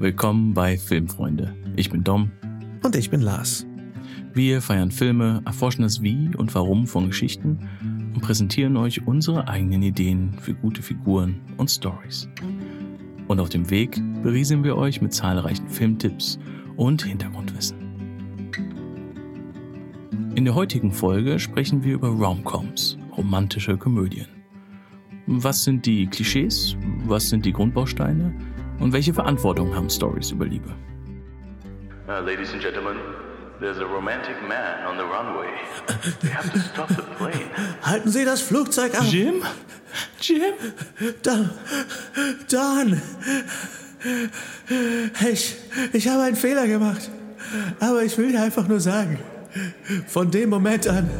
Willkommen bei Filmfreunde. Ich bin Dom. Und ich bin Lars. Wir feiern Filme, erforschen das Wie und Warum von Geschichten und präsentieren euch unsere eigenen Ideen für gute Figuren und Stories. Und auf dem Weg berieseln wir euch mit zahlreichen Filmtipps und Hintergrundwissen. In der heutigen Folge sprechen wir über Romcoms, romantische Komödien. Was sind die Klischees? Was sind die Grundbausteine? Und welche Verantwortung haben Stories über Liebe? Uh, ladies and gentlemen, there's a romantic man on the runway. We have to stop the plane. Halten Sie das Flugzeug ab! Jim? Jim? Da, Dan! Ich, ich habe einen Fehler gemacht. Aber ich will dir einfach nur sagen, von dem Moment an,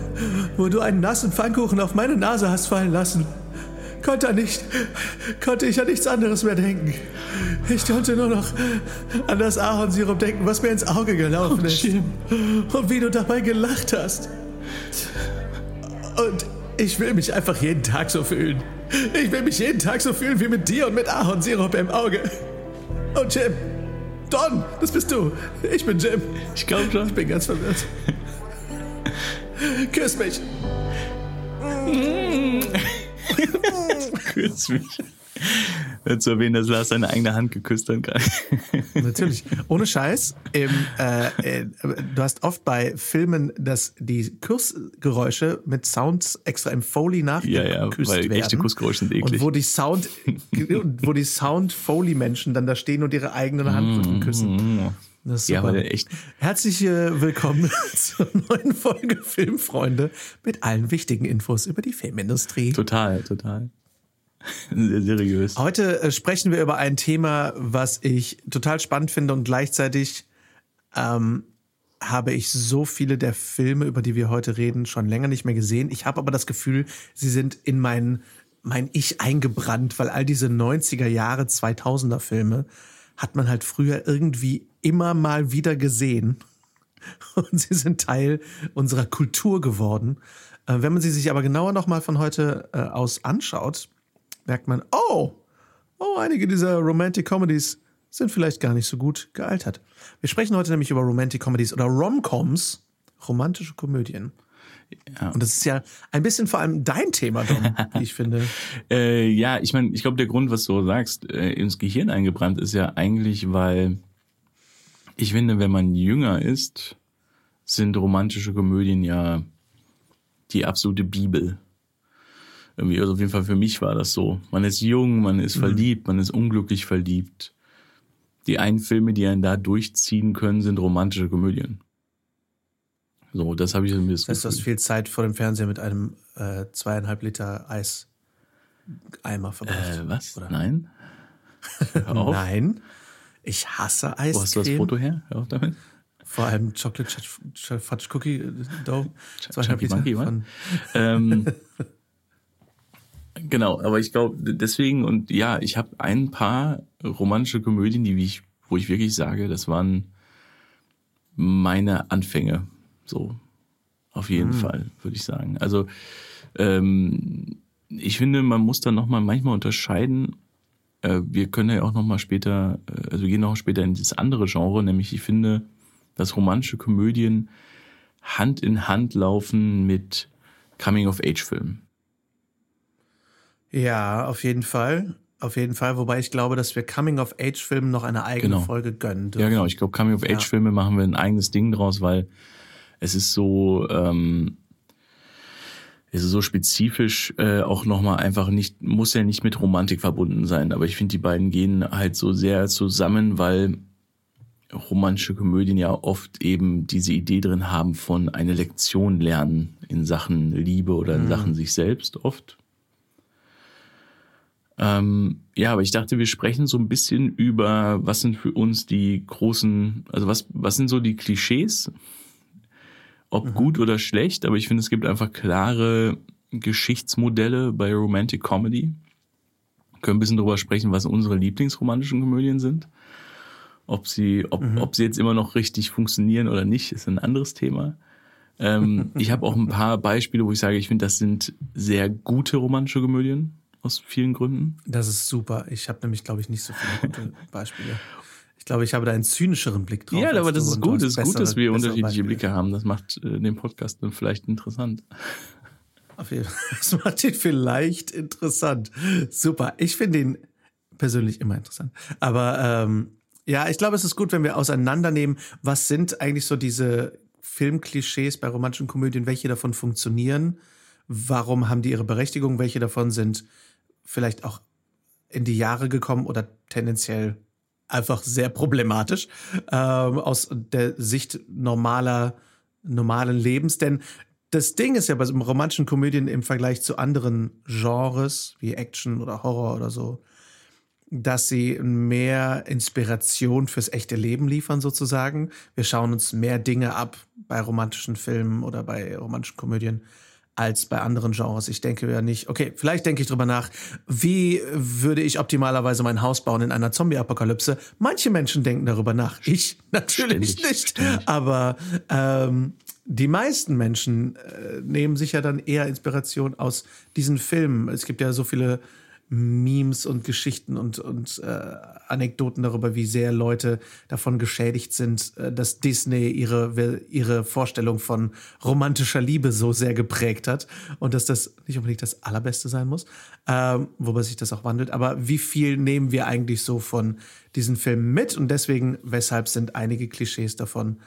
wo du einen nassen Pfannkuchen auf meine Nase hast fallen lassen, konnte, nicht, konnte ich an nichts anderes mehr denken. Ich konnte nur noch an das Ahornsirup denken, was mir ins Auge gelaufen ist. Jim. Und wie du dabei gelacht hast. Und ich will mich einfach jeden Tag so fühlen. Ich will mich jeden Tag so fühlen wie mit dir und mit Ahornsirup im Auge. Und Jim. Don, das bist du. Ich bin Jim. Ich glaube schon. Ich bin ganz verwirrt. Küss mich. Küss mich. Zu erwähnen, dass Lars seine eigene Hand geküsst hat gerade. Natürlich. Ohne Scheiß. Im, äh, äh, du hast oft bei Filmen, dass die Kussgeräusche mit Sounds extra im Foley nachgeküsst Ja, ja, weil werden. echte Kussgeräusche sind eklig. Und wo die Sound, wo die Sound Foley Menschen dann da stehen und ihre eigenen Handrücken küssen. Das ist Ja, super. echt. Herzlich äh, willkommen zur neuen Folge Filmfreunde mit allen wichtigen Infos über die Filmindustrie. Total, total. Sehr seriös. Heute äh, sprechen wir über ein Thema, was ich total spannend finde und gleichzeitig ähm, habe ich so viele der Filme, über die wir heute reden, schon länger nicht mehr gesehen. Ich habe aber das Gefühl, sie sind in mein, mein Ich eingebrannt, weil all diese 90er Jahre, 2000er Filme hat man halt früher irgendwie immer mal wieder gesehen. Und sie sind Teil unserer Kultur geworden. Äh, wenn man sie sich aber genauer nochmal von heute äh, aus anschaut, merkt man, oh, oh, einige dieser Romantic Comedies sind vielleicht gar nicht so gut gealtert. Wir sprechen heute nämlich über Romantic Comedies oder Romcoms, romantische Komödien. Ja. Und das ist ja ein bisschen vor allem dein Thema, Dom, wie ich finde. Äh, ja, ich meine, ich glaube, der Grund, was du sagst, äh, ins Gehirn eingebrannt ist ja eigentlich, weil ich finde, wenn man jünger ist, sind romantische Komödien ja die absolute Bibel. Irgendwie, also auf jeden Fall für mich war das so. Man ist jung, man ist verliebt, man ist unglücklich verliebt. Die einen Filme, die einen da durchziehen können, sind romantische Komödien. So, das habe ich mir das Das heißt, du hast Gefühl. viel Zeit vor dem Fernseher mit einem äh, zweieinhalb Liter Eimer verbracht. Äh, was? Oder? Nein? Nein. Ich hasse Eiscreme. Wo hast du das Foto her? Hör auf damit. Vor allem Chocolate Ch- Ch- Fudge Cookie äh, Dough. Chunky Monkey, von, ähm, genau, aber ich glaube deswegen und ja, ich habe ein paar romantische Komödien, die ich, wo ich wirklich sage, das waren meine Anfänge. So, auf jeden Fall würde ich sagen. Also ähm, ich finde, man muss dann noch mal manchmal unterscheiden. Äh, wir können ja auch noch mal später, äh, also wir gehen noch später in das andere Genre, nämlich ich finde, dass romantische Komödien Hand in Hand laufen mit Coming-of-Age-Filmen. Ja, auf jeden Fall. Auf jeden Fall. Wobei ich glaube, dass wir Coming-of-Age-Filmen noch eine eigene Genau. Folge gönnen dürfen. Ja, genau. Ich glaube, Coming-of-Age-Filme machen wir ein eigenes Ding draus, weil es ist so, ähm, ist so spezifisch äh, auch nochmal einfach nicht, muss ja nicht mit Romantik verbunden sein, aber ich finde, die beiden gehen halt so sehr zusammen, weil romantische Komödien ja oft eben diese Idee drin haben von eine Lektion lernen in Sachen Liebe oder in Sachen sich selbst oft. Ähm, ja, aber ich dachte, wir sprechen so ein bisschen über, was sind für uns die großen, also was, was sind so die Klischees, ob gut oder schlecht, aber ich finde, es gibt einfach klare Geschichtsmodelle bei Romantic Comedy. Wir können ein bisschen drüber sprechen, was unsere Lieblingsromantischen Komödien sind. Ob sie, ob, ob sie jetzt immer noch richtig funktionieren oder nicht, ist ein anderes Thema. Ähm, ich habe auch ein paar Beispiele, wo ich sage, ich finde, das sind sehr gute romantische Komödien aus vielen Gründen. Das ist super. Ich habe nämlich, glaube ich, nicht so viele gute Beispiele. Ich glaube, ich habe da einen zynischeren Blick drauf. Ja, aber das ist gut. Es ist gut, dass bessere- wir bessere unterschiedliche Beispiele. Blicke haben. Das macht äh, den Podcast dann vielleicht interessant. Auf jeden Fall. Das macht ihn vielleicht interessant. Super. Ich finde ihn persönlich immer interessant. Aber ähm, ja, ich glaube, es ist gut, wenn wir auseinandernehmen, was sind eigentlich so diese Filmklischees bei romantischen Komödien, welche davon funktionieren, warum haben die ihre Berechtigung, welche davon sind vielleicht auch in die Jahre gekommen oder tendenziell einfach sehr problematisch ähm, aus der Sicht normaler normalen Lebens. Denn das Ding ist ja bei romantischen Komödien im Vergleich zu anderen Genres wie Action oder Horror oder so, dass sie mehr Inspiration fürs echte Leben liefern sozusagen. Wir schauen uns mehr Dinge ab bei romantischen Filmen oder bei romantischen Komödien als bei anderen Genres. Ich denke ja nicht, okay, vielleicht denke ich drüber nach, wie würde ich optimalerweise mein Haus bauen in einer Zombie-Apokalypse? Manche Menschen denken darüber nach. Ich natürlich Ständig, nicht. ständig. Aber ähm, die meisten Menschen äh, nehmen sich ja dann eher Inspiration aus diesen Filmen. Es gibt ja so viele Memes und Geschichten und, und äh, Anekdoten darüber, wie sehr Leute davon geschädigt sind, äh, dass Disney ihre, ihre Vorstellung von romantischer Liebe so sehr geprägt hat und dass das nicht unbedingt das Allerbeste sein muss, ähm, wobei sich das auch wandelt. Aber wie viel nehmen wir eigentlich so von diesen Filmen mit? Und deswegen, weshalb sind einige Klischees davon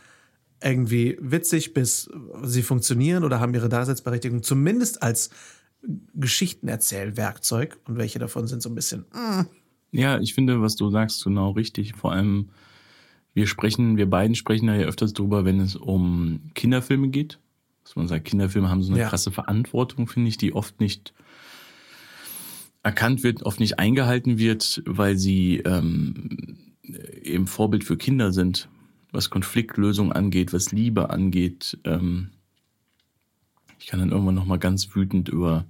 irgendwie witzig, bis sie funktionieren oder haben ihre Daseinsberechtigung, zumindest als Geschichtenerzählwerkzeug und welche davon sind so ein bisschen. mm, Ja, ich finde, was du sagst, genau richtig. Vor allem, wir sprechen, wir beiden sprechen da ja öfters drüber, wenn es um Kinderfilme geht. Dass man sagt, Kinderfilme haben so eine Ja. krasse Verantwortung, finde ich, die oft nicht erkannt wird, oft nicht eingehalten wird, weil sie ähm, eben Vorbild für Kinder sind, was Konfliktlösung angeht, was Liebe angeht. Ähm, kann dann irgendwann noch mal ganz wütend über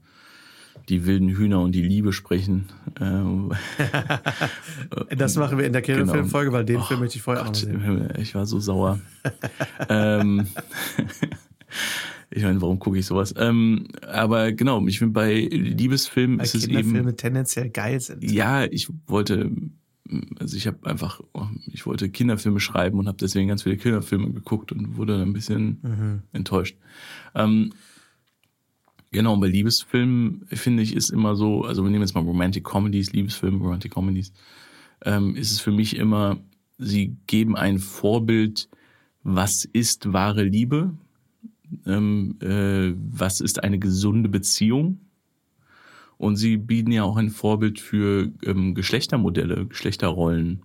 die wilden Hühner und die Liebe sprechen. Ähm, Das machen wir in der Kinderfilmfolge, weil den Oh, Film möchte ich vorher auch Gott sehen. im Himmel, ich war so sauer. ähm, ich meine, warum gucke ich sowas? Ähm, aber genau, ich finde, bei Liebesfilmen Weil ist es eben. tendenziell geil sind. Ja, ich wollte, also ich habe einfach, ich wollte Kinderfilme schreiben und habe deswegen ganz viele Kinderfilme geguckt und wurde ein bisschen Mhm. enttäuscht. Ähm, genau, bei Liebesfilmen finde ich ist immer so, also wir nehmen jetzt mal Romantic Comedies, Liebesfilme, Romantic Comedies, ähm, ist es für mich immer, sie geben ein Vorbild, was ist wahre Liebe, ähm, äh, was ist eine gesunde Beziehung. Und sie bieten ja auch ein Vorbild für ähm, Geschlechtermodelle, Geschlechterrollen,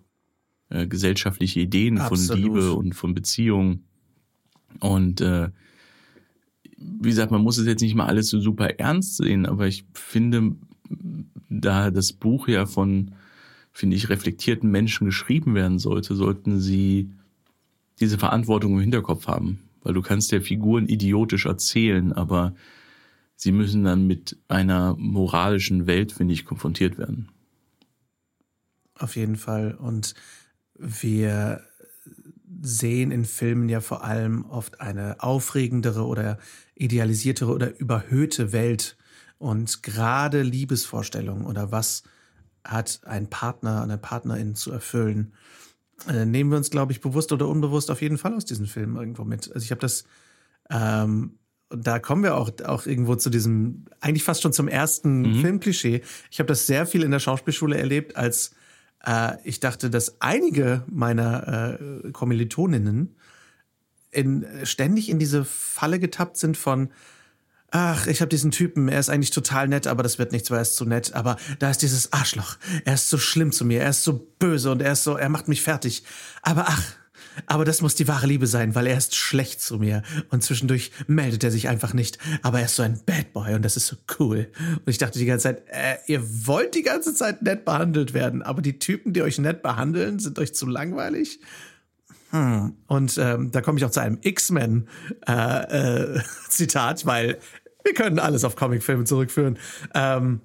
äh, gesellschaftliche Ideen von Absolut. Liebe und von Beziehung. Und äh, wie gesagt, man muss es jetzt nicht mal alles so super ernst sehen, aber ich finde, da das Buch ja von, finde ich, reflektierten Menschen geschrieben werden sollte, sollten sie diese Verantwortung im Hinterkopf haben. Weil du kannst ja Figuren idiotisch erzählen, aber sie müssen dann mit einer moralischen Welt, finde ich, konfrontiert werden. Auf jeden Fall. Und wir sehen in Filmen ja vor allem oft eine aufregendere oder idealisiertere oder überhöhte Welt. Und gerade Liebesvorstellungen oder was hat ein Partner, eine Partnerin zu erfüllen, äh, nehmen wir uns, glaube ich, bewusst oder unbewusst auf jeden Fall aus diesen Filmen irgendwo mit. Also ich habe das, ähm, da kommen wir auch, auch irgendwo zu diesem, eigentlich fast schon zum ersten Filmklischee. Ich habe das sehr viel in der Schauspielschule erlebt, als äh, ich dachte, dass einige meiner äh, Kommilitoninnen in, ständig in diese Falle getappt sind von, ach, ich habe diesen Typen, er ist eigentlich total nett, aber das wird nichts, weil er ist zu nett. Aber da ist dieses Arschloch, er ist so schlimm zu mir, er ist so böse und er ist so, er macht mich fertig. Aber ach, aber das muss die wahre Liebe sein, weil er ist schlecht zu mir. Und zwischendurch meldet er sich einfach nicht. Aber er ist so ein Bad Boy und das ist so cool. Und ich dachte die ganze Zeit, äh, ihr wollt die ganze Zeit nett behandelt werden, aber die Typen, die euch nett behandeln, sind euch zu langweilig. Hm. Und ähm, da komme ich auch zu einem X-Men äh, äh, weil wir können alles auf Comicfilme zurückführen. Ähm,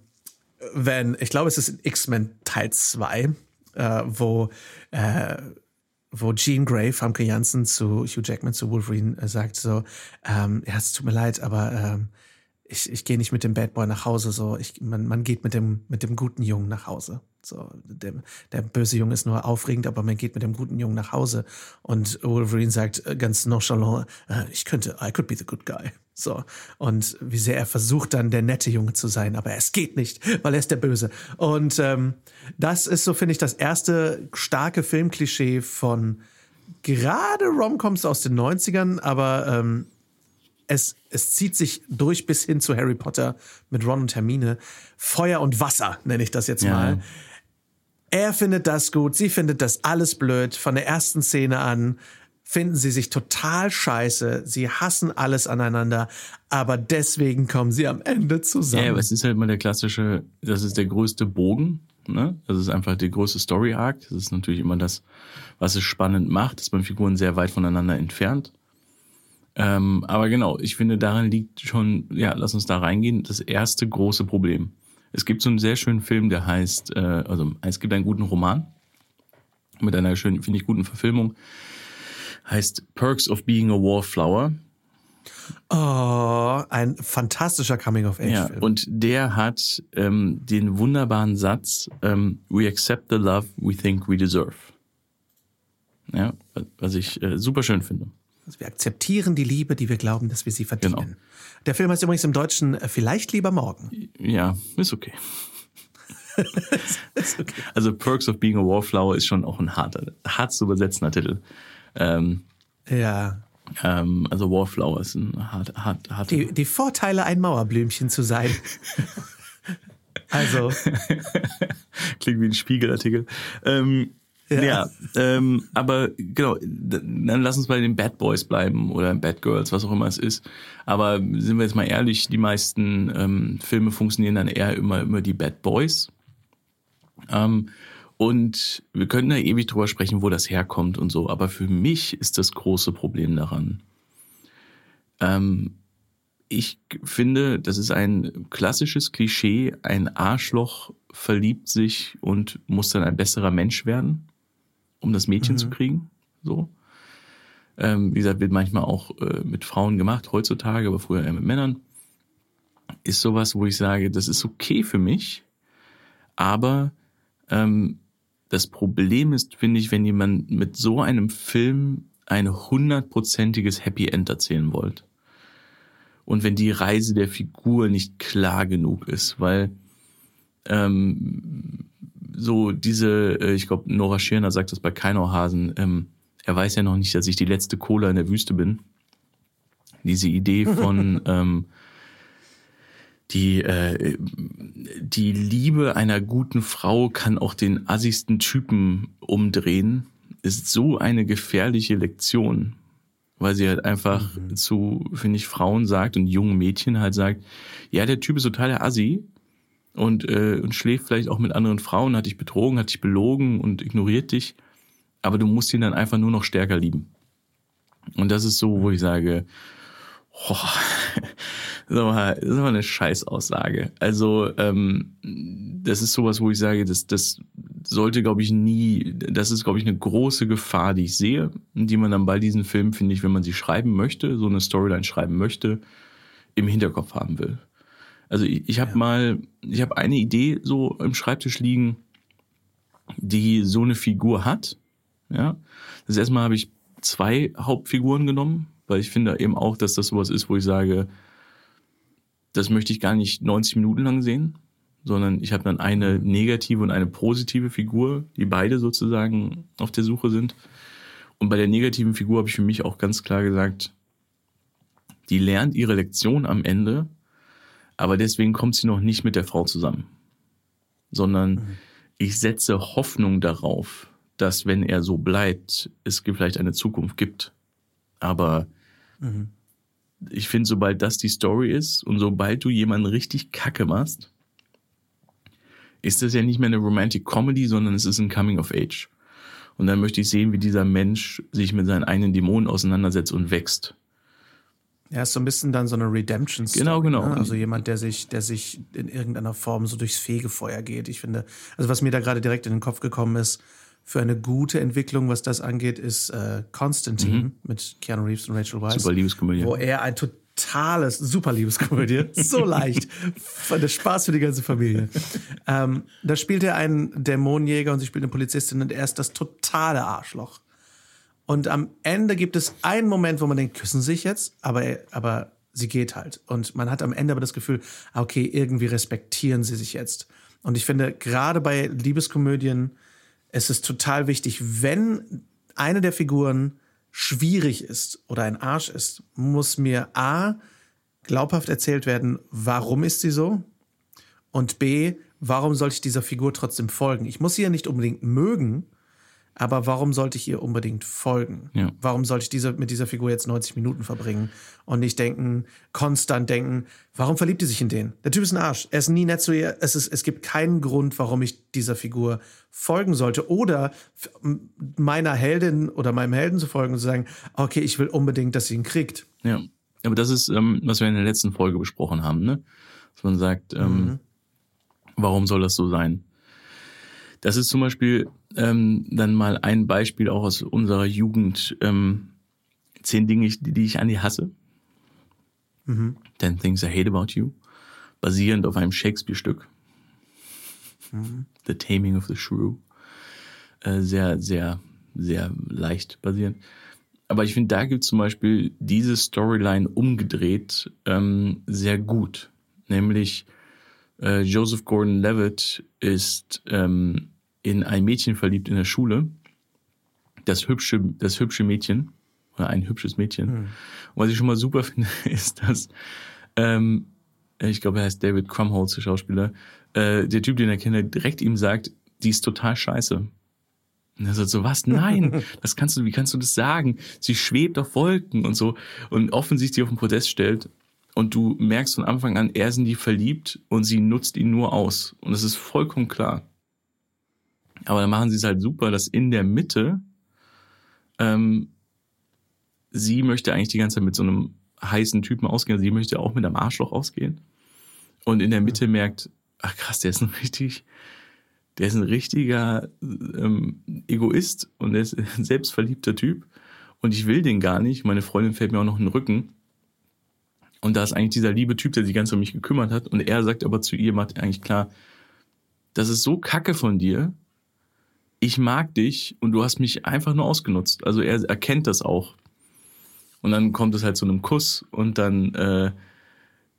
wenn, ich glaube, es ist in X-Men Teil 2, äh, wo, äh, wo Jean Grey, Famke Janssen zu Hugh Jackman, zu Wolverine äh, sagt so, ähm, ja, es tut mir leid, aber ähm, ich, ich gehe nicht mit dem Bad Boy nach Hause, so, ich, man, man geht mit dem, mit dem guten Jungen nach Hause. So, der, der böse Junge ist nur aufregend, aber man geht mit dem guten Jungen nach Hause. Und Wolverine sagt äh, ganz nonchalant, äh, ich könnte, I could be the good guy. So. Und wie sehr er versucht dann der nette Junge zu sein, aber es geht nicht, weil er ist der Böse. Und ähm, das ist so, finde ich, das erste starke Filmklischee von gerade Romcoms aus den 90ern, aber ähm, es, es zieht sich durch bis hin zu Harry Potter mit Ron und Hermine. Feuer und Wasser nenne ich das jetzt Ja. mal. Er findet das gut, sie findet das alles blöd. Von der ersten Szene an finden sie sich total scheiße. Sie hassen alles aneinander, aber deswegen kommen sie am Ende zusammen. Ja, aber es ist halt mal der klassische, das ist der größte Bogen. Ne? Das ist einfach der größte Story Arc. Das ist natürlich immer das, was es spannend macht, dass man Figuren sehr weit voneinander entfernt. Ähm, aber genau, ich finde, daran liegt schon, ja, lass uns da reingehen, das erste große Problem. Es gibt so einen sehr schönen Film, der heißt, äh, also es gibt einen guten Roman mit einer schönen, finde ich, guten Verfilmung, heißt Perks of Being a Wallflower. Oh, ein fantastischer Ja, Coming-of-Age-Film. und der hat ähm, den wunderbaren Satz, ähm, We accept the love we think we deserve. Ja, was ich äh, super schön finde. Also wir akzeptieren die Liebe, die wir glauben, dass wir sie verdienen. Genau. Der Film heißt übrigens im Deutschen äh, Vielleicht lieber morgen. Ja, ist okay. Also Perks of Being a Wallflower ist schon auch ein harter, hart zu übersetzender Titel. Ähm, Ja. ähm, also Wallflower ist ein hart, hart, harter. Die, die Vorteile, ein Mauerblümchen zu sein. also, Klingt wie ein Spiegelartikel. Ähm, ja, Ja. ähm, aber genau, dann lass uns bei den Bad Boys bleiben oder Bad Girls, was auch immer es ist. Aber sind wir jetzt mal ehrlich, die meisten ähm, Filme funktionieren dann eher immer immer die Bad Boys. Ähm, und wir können da ewig drüber sprechen, wo das herkommt und so. Aber für mich ist das große Problem daran. Ähm, ich finde, das ist ein klassisches Klischee. Ein Arschloch verliebt sich und muss dann ein besserer Mensch werden, um das Mädchen zu kriegen. So. Ähm, wie gesagt, wird manchmal auch äh, mit Frauen gemacht, heutzutage, aber früher eher mit Männern. Ist sowas, wo ich sage, das ist okay für mich, aber ähm, das Problem ist, finde ich, wenn jemand mit so einem Film ein hundertprozentiges Happy End erzählen wollt. Und wenn die Reise der Figur nicht klar genug ist, weil ähm, so diese, äh, ich glaube, Nora Schirner sagt das bei Keinauhasen, ähm, er weiß ja noch nicht, dass ich die letzte Cola in der Wüste bin. Diese Idee von ähm, die, äh, die Liebe einer guten Frau kann auch den assigsten Typen umdrehen, ist so eine gefährliche Lektion, weil sie halt einfach zu, finde ich, Frauen sagt und jungen Mädchen halt sagt, ja, der Typ ist total der Assi und, äh, und schläft vielleicht auch mit anderen Frauen, hat dich betrogen, hat dich belogen und ignoriert dich, aber du musst ihn dann einfach nur noch stärker lieben. Und das ist so, wo ich sage, oh, das ist aber, das ist aber eine Scheißaussage. Also ähm, das ist sowas, wo ich sage, das, das sollte, glaube ich, nie, das ist, glaube ich, eine große Gefahr, die ich sehe, die man dann bei diesen Filmen, finde ich, wenn man sie schreiben möchte, so eine Storyline schreiben möchte, im Hinterkopf haben will. Also ich, ich habe mal, ich habe eine Idee so im Schreibtisch liegen, die so eine Figur hat. Ja, das erste Mal habe ich zwei Hauptfiguren genommen, weil ich finde eben auch, dass das sowas ist, wo ich sage, das möchte ich gar nicht 90 Minuten lang sehen, sondern ich habe dann eine negative und eine positive Figur, die beide sozusagen auf der Suche sind. Und bei der negativen Figur habe ich für mich auch ganz klar gesagt, die lernt ihre Lektion am Ende, aber deswegen kommt sie noch nicht mit der Frau zusammen, sondern ich setze Hoffnung darauf, dass wenn er so bleibt, es vielleicht eine Zukunft gibt. Aber ich finde, sobald das die Story ist und sobald du jemanden richtig kacke machst, ist das ja nicht mehr eine Romantic Comedy, sondern es ist ein Coming of Age. Und dann möchte ich sehen, wie dieser Mensch sich mit seinen eigenen Dämonen auseinandersetzt und wächst. Ja, ist so ein bisschen dann so eine Redemption Story. Genau, genau. Ne? Also jemand, der sich, der sich in irgendeiner Form so durchs Fegefeuer geht. Ich finde, also was mir da gerade direkt in den Kopf gekommen ist, für eine gute Entwicklung, was das angeht, ist äh, Constantine mit Keanu Reeves und Rachel Weisz. Mhm. Super Liebeskomödie. Wo er ein total totales, super Liebeskomödie. So leicht. Der Spaß für die ganze Familie. Ähm, da spielt er einen Dämonenjäger und sie spielt eine Polizistin und er ist das totale Arschloch. Und am Ende gibt es einen Moment, wo man denkt, küssen sich jetzt, aber, aber sie geht halt. Und man hat am Ende aber das Gefühl, okay, irgendwie respektieren sie sich jetzt. Und ich finde, gerade bei Liebeskomödien, es ist total wichtig, wenn eine der Figuren schwierig ist oder ein Arsch ist, muss mir A, glaubhaft erzählt werden, warum ist sie so? Und B, warum sollte ich dieser Figur trotzdem folgen? Ich muss sie ja nicht unbedingt mögen, aber warum sollte ich ihr unbedingt folgen? Ja. Warum sollte ich diese, mit dieser Figur jetzt 90 Minuten verbringen und nicht denken, konstant denken, warum verliebt die sich in den? Der Typ ist ein Arsch. Er ist nie nett zu ihr. Es, ist, es gibt keinen Grund, warum ich dieser Figur folgen sollte. Oder meiner Heldin oder meinem Helden zu folgen und zu sagen, okay, ich will unbedingt, dass sie ihn kriegt. Ja. Aber das ist, ähm, was wir in der letzten Folge besprochen haben, ne? Dass man sagt, ähm, mhm. warum soll das so sein? Das ist zum Beispiel ähm, dann mal ein Beispiel auch aus unserer Jugend. Ähm, zehn Dinge, die, ich an dir hasse. Mhm. Ten Things I Hate About You. Basierend auf einem Shakespeare-Stück. Mhm. The Taming of the Shrew. Äh, sehr, sehr, sehr leicht basierend. Aber ich finde, da gibt zum Beispiel diese Storyline umgedreht ähm, sehr gut. Nämlich äh, Joseph Gordon-Levitt ist ähm, in ein Mädchen verliebt in der Schule. Das hübsche, das hübsche Mädchen. Oder ein hübsches Mädchen. Mhm. Und was ich schon mal super finde, ist, dass, ähm, ich glaube, er heißt David Crumholz, der Schauspieler, äh, der Typ, den er kennt, direkt ihm sagt, die ist total scheiße. Und er sagt so, was? Nein, das kannst du, wie kannst du das sagen? Sie schwebt auf Wolken und so. Und offensichtlich auf den Podest stellt. Und du merkst von Anfang an, er ist in die verliebt und sie nutzt ihn nur aus. Und das ist vollkommen klar. Aber dann machen sie es halt super, dass in der Mitte ähm, sie möchte eigentlich die ganze Zeit mit so einem heißen Typen ausgehen. Sie möchte auch mit einem Arschloch ausgehen. Und in der Mitte merkt, ach krass, der ist ein richtig, der ist ein richtiger ähm, Egoist und der ist ein selbstverliebter Typ. Und ich will den gar nicht. Meine Freundin fällt mir auch noch in den Rücken. Und da ist eigentlich dieser liebe Typ, der sich ganz um mich gekümmert hat. Und er sagt aber zu ihr, macht eigentlich klar, das ist so kacke von dir, ich mag dich und du hast mich einfach nur ausgenutzt. Also er erkennt das auch. Und dann kommt es halt zu einem Kuss und dann äh,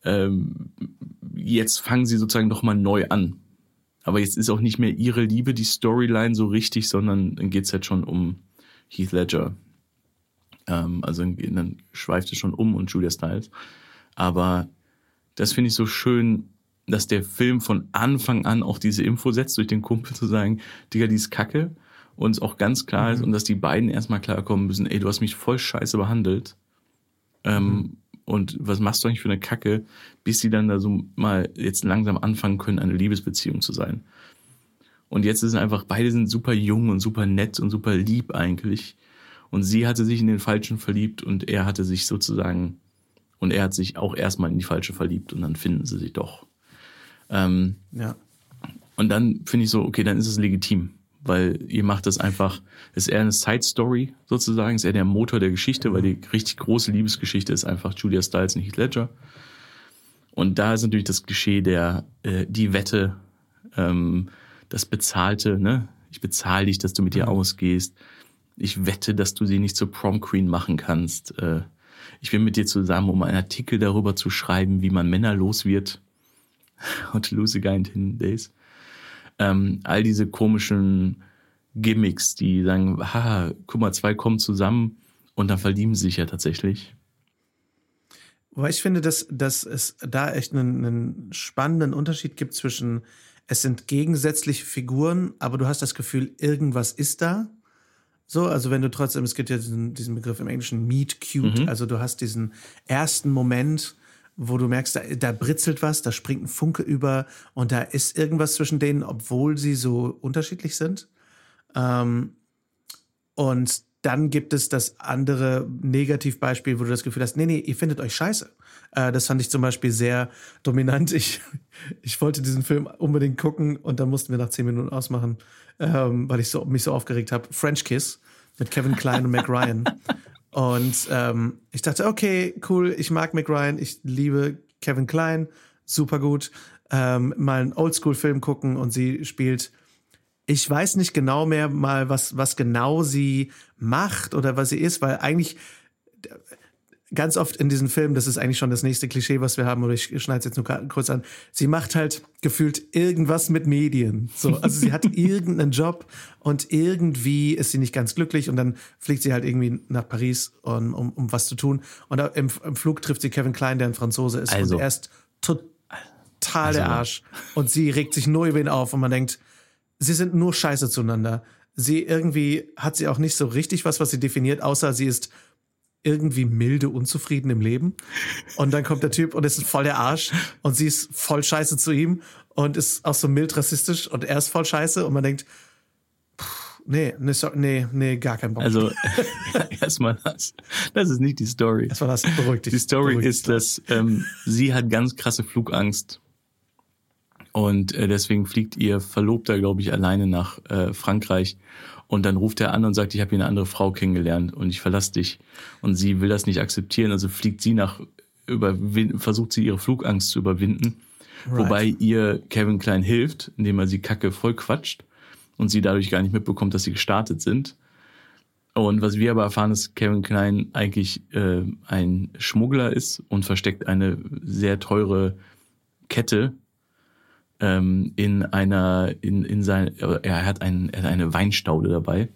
ähm, jetzt fangen sie sozusagen noch mal neu an. Aber jetzt ist auch nicht mehr ihre Liebe die Storyline so richtig, sondern dann geht's halt schon um Heath Ledger. Ähm, also dann schweift es schon um und Julia Stiles. Aber das finde ich so schön, dass der Film von Anfang an auch diese Info setzt, durch den Kumpel zu sagen, Digga, die ist kacke. Und es auch ganz klar mhm. ist und dass die beiden erstmal klarkommen müssen, ey, du hast mich voll scheiße behandelt. Ähm, mhm. Und was machst du eigentlich für eine Kacke, bis sie dann da so mal jetzt langsam anfangen können, eine Liebesbeziehung zu sein. Und jetzt es einfach, beide sind super jung und super nett und super lieb eigentlich. Und sie hatte sich in den Falschen verliebt und er hatte sich sozusagen, und er hat sich auch erstmal in die Falsche verliebt und dann finden sie sich doch. Ähm, ja. Und dann finde ich so, okay, dann ist es legitim, weil ihr macht das einfach, ist eher eine Side Story sozusagen, ist eher der Motor der Geschichte, mhm. weil die richtig große Liebesgeschichte ist einfach Julia Stiles und Heath Ledger. Und da ist natürlich das Klischee der, äh, die Wette, ähm, das Bezahlte, ne? Ich bezahle dich, dass du mit ihr mhm. ausgehst. Ich wette, dass du sie nicht zur Prom Queen machen kannst. Äh, ich bin mit dir zusammen, um einen Artikel darüber zu schreiben, wie man Männer los wird. How to Lose a Guy in 10 Days. Ähm, all diese komischen Gimmicks, die sagen, haha, guck mal, zwei kommen zusammen und dann verlieben sie sich ja tatsächlich. Weil ich finde, dass, dass es da echt einen, einen spannenden Unterschied gibt zwischen, es sind gegensätzliche Figuren, aber du hast das Gefühl, irgendwas ist da. So, also wenn du trotzdem, es gibt ja diesen, diesen Begriff im Englischen Meet Cute, mhm. also du hast diesen ersten Moment, wo du merkst, da, da britzelt was, da springt ein Funke über und da ist irgendwas zwischen denen, obwohl sie so unterschiedlich sind. Ähm, und dann gibt es das andere Negativbeispiel, wo du das Gefühl hast, nee, nee, ihr findet euch scheiße. Äh, das fand ich zum Beispiel sehr dominant. Ich, ich wollte diesen Film unbedingt gucken und dann mussten wir nach zehn Minuten ausmachen, ähm, weil ich so, mich so aufgeregt habe. French Kiss mit Kevin Klein und Mac Ryan. Und ähm, ich dachte, okay, cool, ich mag Mac Ryan, ich liebe Kevin Klein, super gut. Ähm, mal einen Oldschool-Film gucken und sie spielt ich weiß nicht genau mehr mal, was, was genau sie macht oder was sie ist, weil eigentlich ganz oft in diesen Filmen, das ist eigentlich schon das nächste Klischee, was wir haben, oder ich schneide es jetzt nur kurz an, sie macht halt gefühlt irgendwas mit Medien. So, also sie hat irgendeinen Job und irgendwie ist sie nicht ganz glücklich und dann fliegt sie halt irgendwie nach Paris, um, um, um was zu tun. Und im, im Flug trifft sie Kevin Klein, der ein Franzose ist Also. und er ist total der Also. Arsch. Und sie regt sich nur über ihn auf und man denkt, sie sind nur scheiße zueinander. Sie irgendwie hat sie auch nicht so richtig was, was sie definiert, außer sie ist irgendwie milde, unzufrieden im Leben. Und dann kommt der Typ und ist voll der Arsch und sie ist voll scheiße zu ihm und ist auch so mild rassistisch und er ist voll scheiße und man denkt, nee, nee, nee, nee, gar kein Bock. Also ja, erstmal das. Das ist nicht die Story. war das, beruhigt dich. Die Story beruhigt ist, dass ähm, sie hat ganz krasse Flugangst und äh, deswegen fliegt ihr Verlobter, glaube ich, alleine nach äh, Frankreich und dann ruft er an und sagt, ich habe hier eine andere Frau kennengelernt und ich verlasse dich. Und sie will das nicht akzeptieren, also fliegt sie nach versucht sie ihre Flugangst zu überwinden, wobei ihr Kevin Klein hilft, indem er sie Kacke voll quatscht und sie dadurch gar nicht mitbekommt, dass sie gestartet sind. Und was wir aber erfahren, ist, Kevin Klein eigentlich äh, ein Schmuggler ist und versteckt eine sehr teure Kette ähm, in einer, in, in sein, er hat, ein, er hat eine Weinstaude dabei.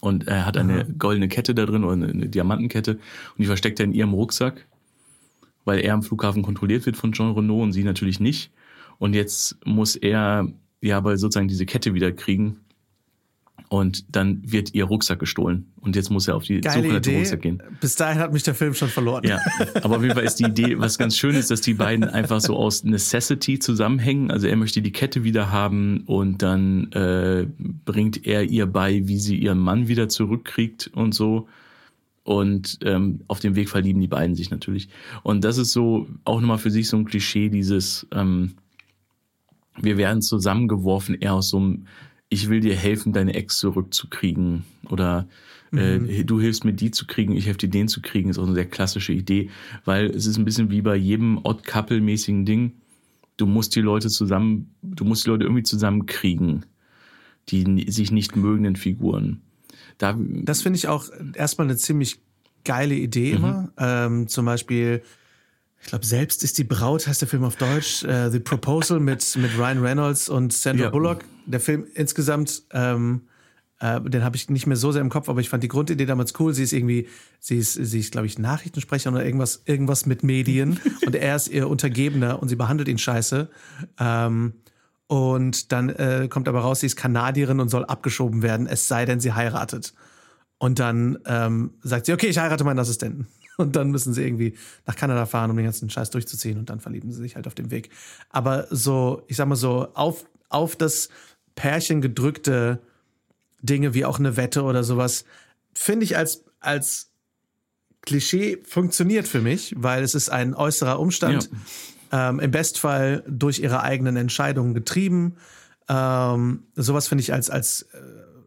Und er hat eine goldene Kette da drin oder eine, eine Diamantenkette und die versteckt er in ihrem Rucksack, weil er am Flughafen kontrolliert wird von Jean Renault und sie natürlich nicht. Und jetzt muss er ja aber sozusagen diese Kette wieder kriegen und dann wird ihr Rucksack gestohlen und jetzt muss er auf die Suche Geile nach dem. Rucksack gehen. Bis dahin hat mich der Film schon verloren. Ja, aber auf jeden Fall ist die Idee, was ganz schön ist, dass die beiden einfach so aus Necessity zusammenhängen. Also er möchte die Kette wieder haben und dann äh, bringt er ihr bei, wie sie ihren Mann wieder zurückkriegt und so. Und ähm, auf dem Weg verlieben die beiden sich natürlich. Und das ist so auch nochmal für sich so ein Klischee, dieses ähm, wir werden zusammengeworfen eher aus so einem ich will dir helfen, deine Ex zurückzukriegen oder äh, du hilfst mir die zu kriegen, ich helfe dir den zu kriegen, ist auch eine sehr klassische Idee, weil es ist ein bisschen wie bei jedem Odd-Couple-mäßigen Ding. Du musst die Leute zusammen, du musst die Leute irgendwie zusammenkriegen, die sich nicht mögenden Figuren. Da, Das finde ich auch erstmal eine ziemlich geile Idee Mhm. immer. Ähm, zum Beispiel, ich glaube, selbst ist die Braut, heißt der Film auf Deutsch, äh, The Proposal mit, mit Ryan Reynolds und Sandra Ja. Bullock. Der Film insgesamt, ähm, äh, den habe ich nicht mehr so sehr im Kopf, aber ich fand die Grundidee damals cool. Sie ist irgendwie, sie ist, sie ist, glaube ich, Nachrichtensprecherin oder irgendwas, irgendwas mit Medien und er ist ihr Untergebener und sie behandelt ihn scheiße. Ähm, und dann äh, kommt aber raus, sie ist Kanadierin und soll abgeschoben werden, es sei denn, sie heiratet. Und dann ähm, sagt sie, okay, ich heirate meinen Assistenten. Und dann müssen sie irgendwie nach Kanada fahren, um den ganzen Scheiß durchzuziehen. Und dann verlieben sie sich halt auf dem Weg. Aber so, ich sag mal so, auf, auf das Pärchen gedrückte Dinge wie auch eine Wette oder sowas, finde ich als, als Klischee funktioniert für mich, weil es ist ein äußerer Umstand, ähm, im Bestfall durch ihre eigenen Entscheidungen getrieben. Ähm, sowas finde ich als, als, äh,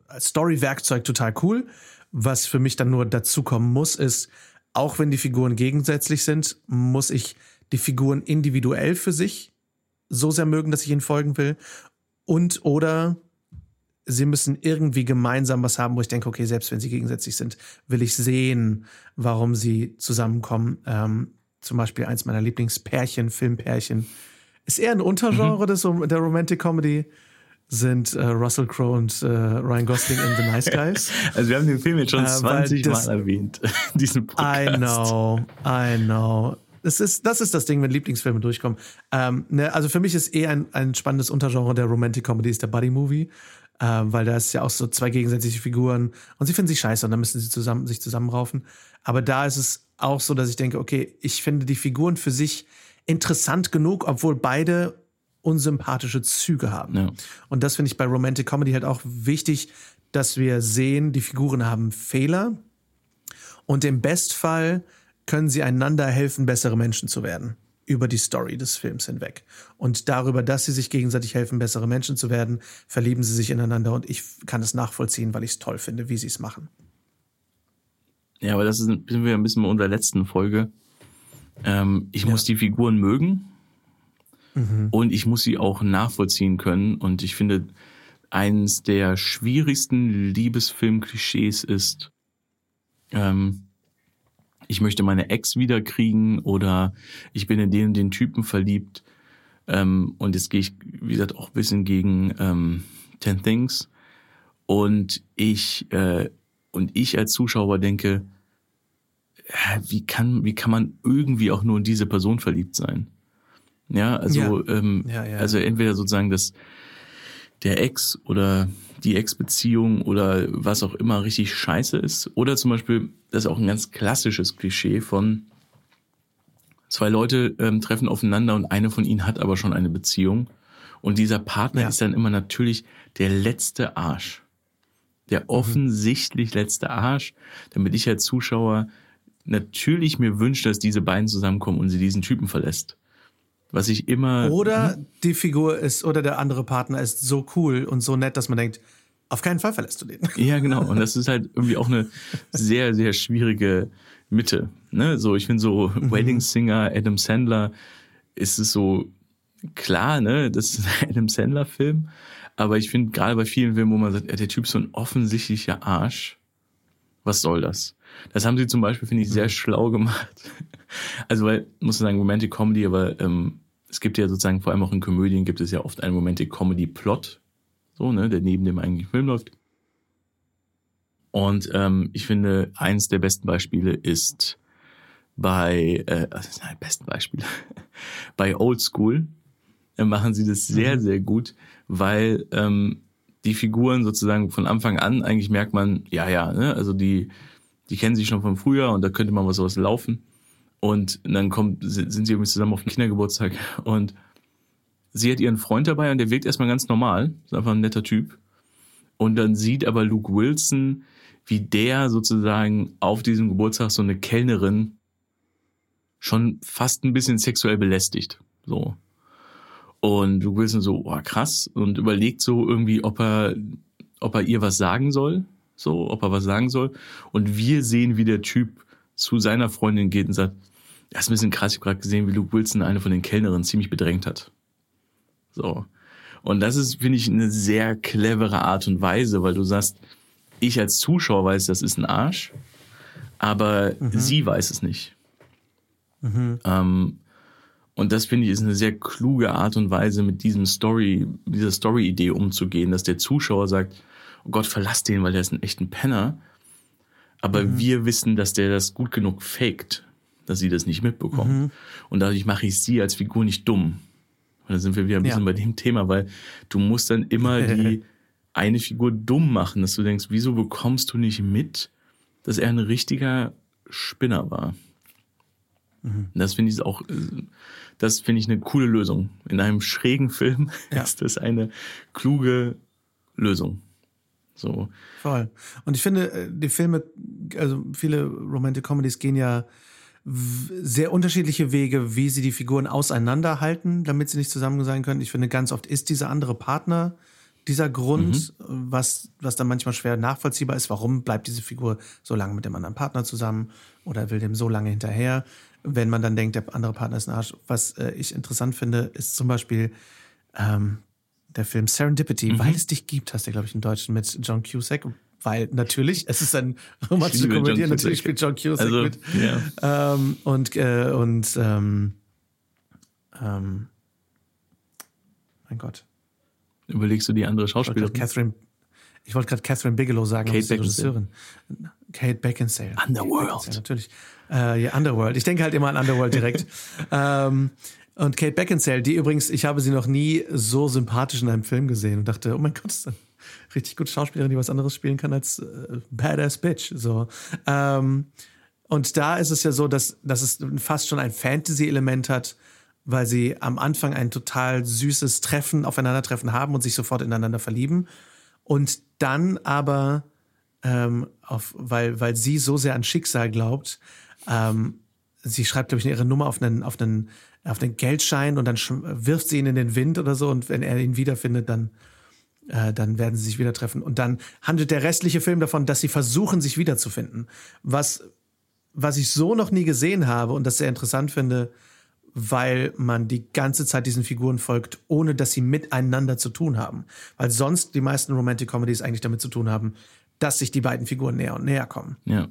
als Story-Werkzeug total cool. Was für mich dann nur dazukommen muss, ist, auch wenn die Figuren gegensätzlich sind, muss ich die Figuren individuell für sich so sehr mögen, dass ich ihnen folgen will. Und oder sie müssen irgendwie gemeinsam was haben, wo ich denke, okay, selbst wenn sie gegensätzlich sind, will ich sehen, warum sie zusammenkommen. Ähm, zum Beispiel eins meiner Lieblingspärchen, Filmpärchen, ist eher ein Untergenre des, der Romantic Comedy, sind äh, Russell Crowe und äh, Ryan Gosling in The Nice Guys. also wir haben den Film jetzt schon Äh, weil 20 das- Mal erwähnt, diesen Podcast. I know, I know. Das ist, das ist das Ding, wenn Lieblingsfilme durchkommen. Ähm, ne, also für mich ist eh ein, ein spannendes Untergenre der Romantic Comedy ist der Buddy Movie, äh, weil da ist ja auch so zwei gegensätzliche Figuren und sie finden sich scheiße und dann müssen sie zusammen, sich zusammenraufen. Aber da ist es auch so, dass ich denke, okay, ich finde die Figuren für sich interessant genug, obwohl beide unsympathische Züge haben. Ja. Und das finde ich bei Romantic Comedy halt auch wichtig, dass wir sehen, die Figuren haben Fehler, und im Bestfall können sie einander helfen, bessere Menschen zu werden. Über die Story des Films hinweg. Und darüber, dass sie sich gegenseitig helfen, bessere Menschen zu werden, verlieben sie sich ineinander. Und ich kann es nachvollziehen, weil ich es toll finde, wie sie es machen. Ja, aber das ist, sind wir ein bisschen bei unserer letzten Folge. Ähm, ich ja. muss die Figuren mögen mhm. und ich muss sie auch nachvollziehen können. Und ich finde, eines der schwierigsten Liebesfilm-Klischees ist, ähm, ich möchte meine Ex wiederkriegen oder ich bin in den den Typen verliebt. Ähm, und jetzt gehe ich, wie gesagt, auch ein bisschen gegen ähm, Ten Things. Und ich, äh, und ich als Zuschauer denke, wie kann, wie kann man irgendwie auch nur in diese Person verliebt sein? Ja, also, ja. Ähm, ja, ja. also entweder sozusagen das, der Ex oder die Ex-Beziehung oder was auch immer richtig scheiße ist. Oder zum Beispiel, das ist auch ein ganz klassisches Klischee von zwei Leute ähm, treffen aufeinander und eine von ihnen hat aber schon eine Beziehung. Und dieser Partner ja. ist dann immer natürlich der letzte Arsch. Der mhm. offensichtlich letzte Arsch, damit ich als Zuschauer natürlich mir wünsche, dass diese beiden zusammenkommen und sie diesen Typen verlässt. Was ich immer. Oder hm? die Figur ist, oder der andere Partner ist so cool und so nett, dass man denkt, auf keinen Fall verlässt du den. Ja, genau. Und das ist halt irgendwie auch eine sehr, sehr schwierige Mitte. Ne? So, ich finde so mhm. Wedding Singer, Adam Sandler, ist es so klar, ne, das ist ein Adam Sandler-Film. Aber ich finde gerade bei vielen Filmen, wo man sagt, der Typ ist so ein offensichtlicher Arsch. Was soll das? Das haben sie zum Beispiel, finde ich, sehr mhm. schlau gemacht. Also, weil, muss man sagen, Romantic Comedy, aber ähm, es gibt ja sozusagen, vor allem auch in Komödien, gibt es ja oft einen Romantic Comedy Plot, so, ne, der neben dem eigentlichen Film läuft. Und ähm, ich finde, eins der besten Beispiele ist bei, äh, also nein, besten Beispiele, bei Old School äh, machen sie das sehr, mhm. sehr gut, weil ähm, die Figuren sozusagen von Anfang an eigentlich merkt man, ja, ja, ne, also die die kennen sich schon von früher und da könnte man was sowas laufen. Und dann kommt, sind sie irgendwie zusammen auf dem Kindergeburtstag und sie hat ihren Freund dabei und der wirkt erstmal ganz normal, ist einfach ein netter Typ. Und dann sieht aber Luke Wilson, wie der sozusagen auf diesem Geburtstag so eine Kellnerin schon fast ein bisschen sexuell belästigt. So. Und Luke Wilson so, oh krass, und überlegt so irgendwie, ob er, ob er ihr was sagen soll so, ob er was sagen soll. Und wir sehen, wie der Typ zu seiner Freundin geht und sagt, das ist ein bisschen krass, ich habe gerade gesehen, wie Luke Wilson eine von den Kellnerinnen ziemlich bedrängt hat. So. Und das ist, finde ich, eine sehr clevere Art und Weise, weil du sagst, ich als Zuschauer weiß, das ist ein Arsch, aber mhm. sie weiß es nicht. Mhm. Ähm, und das finde ich ist eine sehr kluge Art und Weise, mit diesem Story, dieser Story-Idee umzugehen, dass der Zuschauer sagt, oh Gott, verlass den, weil der ist ein echter Penner. Aber mhm. wir wissen, dass der das gut genug faked, dass sie das nicht mitbekommen. Mhm. Und dadurch mache ich sie als Figur nicht dumm. Und da sind wir wieder ein bisschen ja. bei dem Thema, weil du musst dann immer die eine Figur dumm machen, dass du denkst, wieso bekommst du nicht mit, dass er ein richtiger Spinner war? Mhm. Das finde ich auch, das finde ich eine coole Lösung. In einem schrägen Film ja. ist das eine kluge Lösung. So. Voll. Und ich finde, äh, die Filme, also viele Romantic Comedies gehen ja sehr unterschiedliche Wege, wie sie die Figuren auseinanderhalten, damit sie nicht zusammen sein können. Ich finde, ganz oft ist dieser andere Partner dieser Grund, mhm. was, was dann manchmal schwer nachvollziehbar ist. Warum bleibt diese Figur so lange mit dem anderen Partner zusammen oder will dem so lange hinterher, wenn man dann denkt, der andere Partner ist ein Arsch. Was äh, ich interessant finde, ist zum Beispiel ähm, der Film Serendipity, mhm. weil es dich gibt, hast du, glaube ich, im Deutschen mit John Cusack. Weil natürlich, es ist ein romantische Komödie, natürlich spielt John Cusack also, mit. Ja. Ähm, und äh, und ähm, ähm, mein Gott. Überlegst du die andere Schauspielerin? Catherine, ich wollte gerade Catherine Bigelow sagen, Kate Beckinsale. Kate Beckinsale. Underworld. Beckinsale, natürlich. Äh, ja, Underworld. Ich denke halt immer an Underworld direkt. ähm, und Kate Beckinsale, die übrigens, ich habe sie noch nie so sympathisch in einem Film gesehen und dachte, oh mein Gott, ist eine richtig gute Schauspielerin, die was anderes spielen kann als äh, Badass Bitch. So. Ähm, und da ist es ja so, dass, dass es fast schon ein Fantasy-Element hat, weil sie am Anfang ein total süßes Treffen, Aufeinandertreffen haben und sich sofort ineinander verlieben. Und dann aber, ähm, auf, weil, weil sie so sehr an Schicksal glaubt, ähm, sie schreibt, glaube ich, ihre Nummer auf einen, auf einen auf den Geldschein und dann wirft sie ihn in den Wind oder so und wenn er ihn wiederfindet, dann Äh, dann werden sie sich wieder treffen. Und dann handelt der restliche Film davon, dass sie versuchen, sich wiederzufinden. Was, was ich so noch nie gesehen habe und das sehr interessant finde, weil man die ganze Zeit diesen Figuren folgt, ohne dass sie miteinander zu tun haben. Weil sonst die meisten Romantic Comedies eigentlich damit zu tun haben, dass sich die beiden Figuren näher und näher kommen. Ja.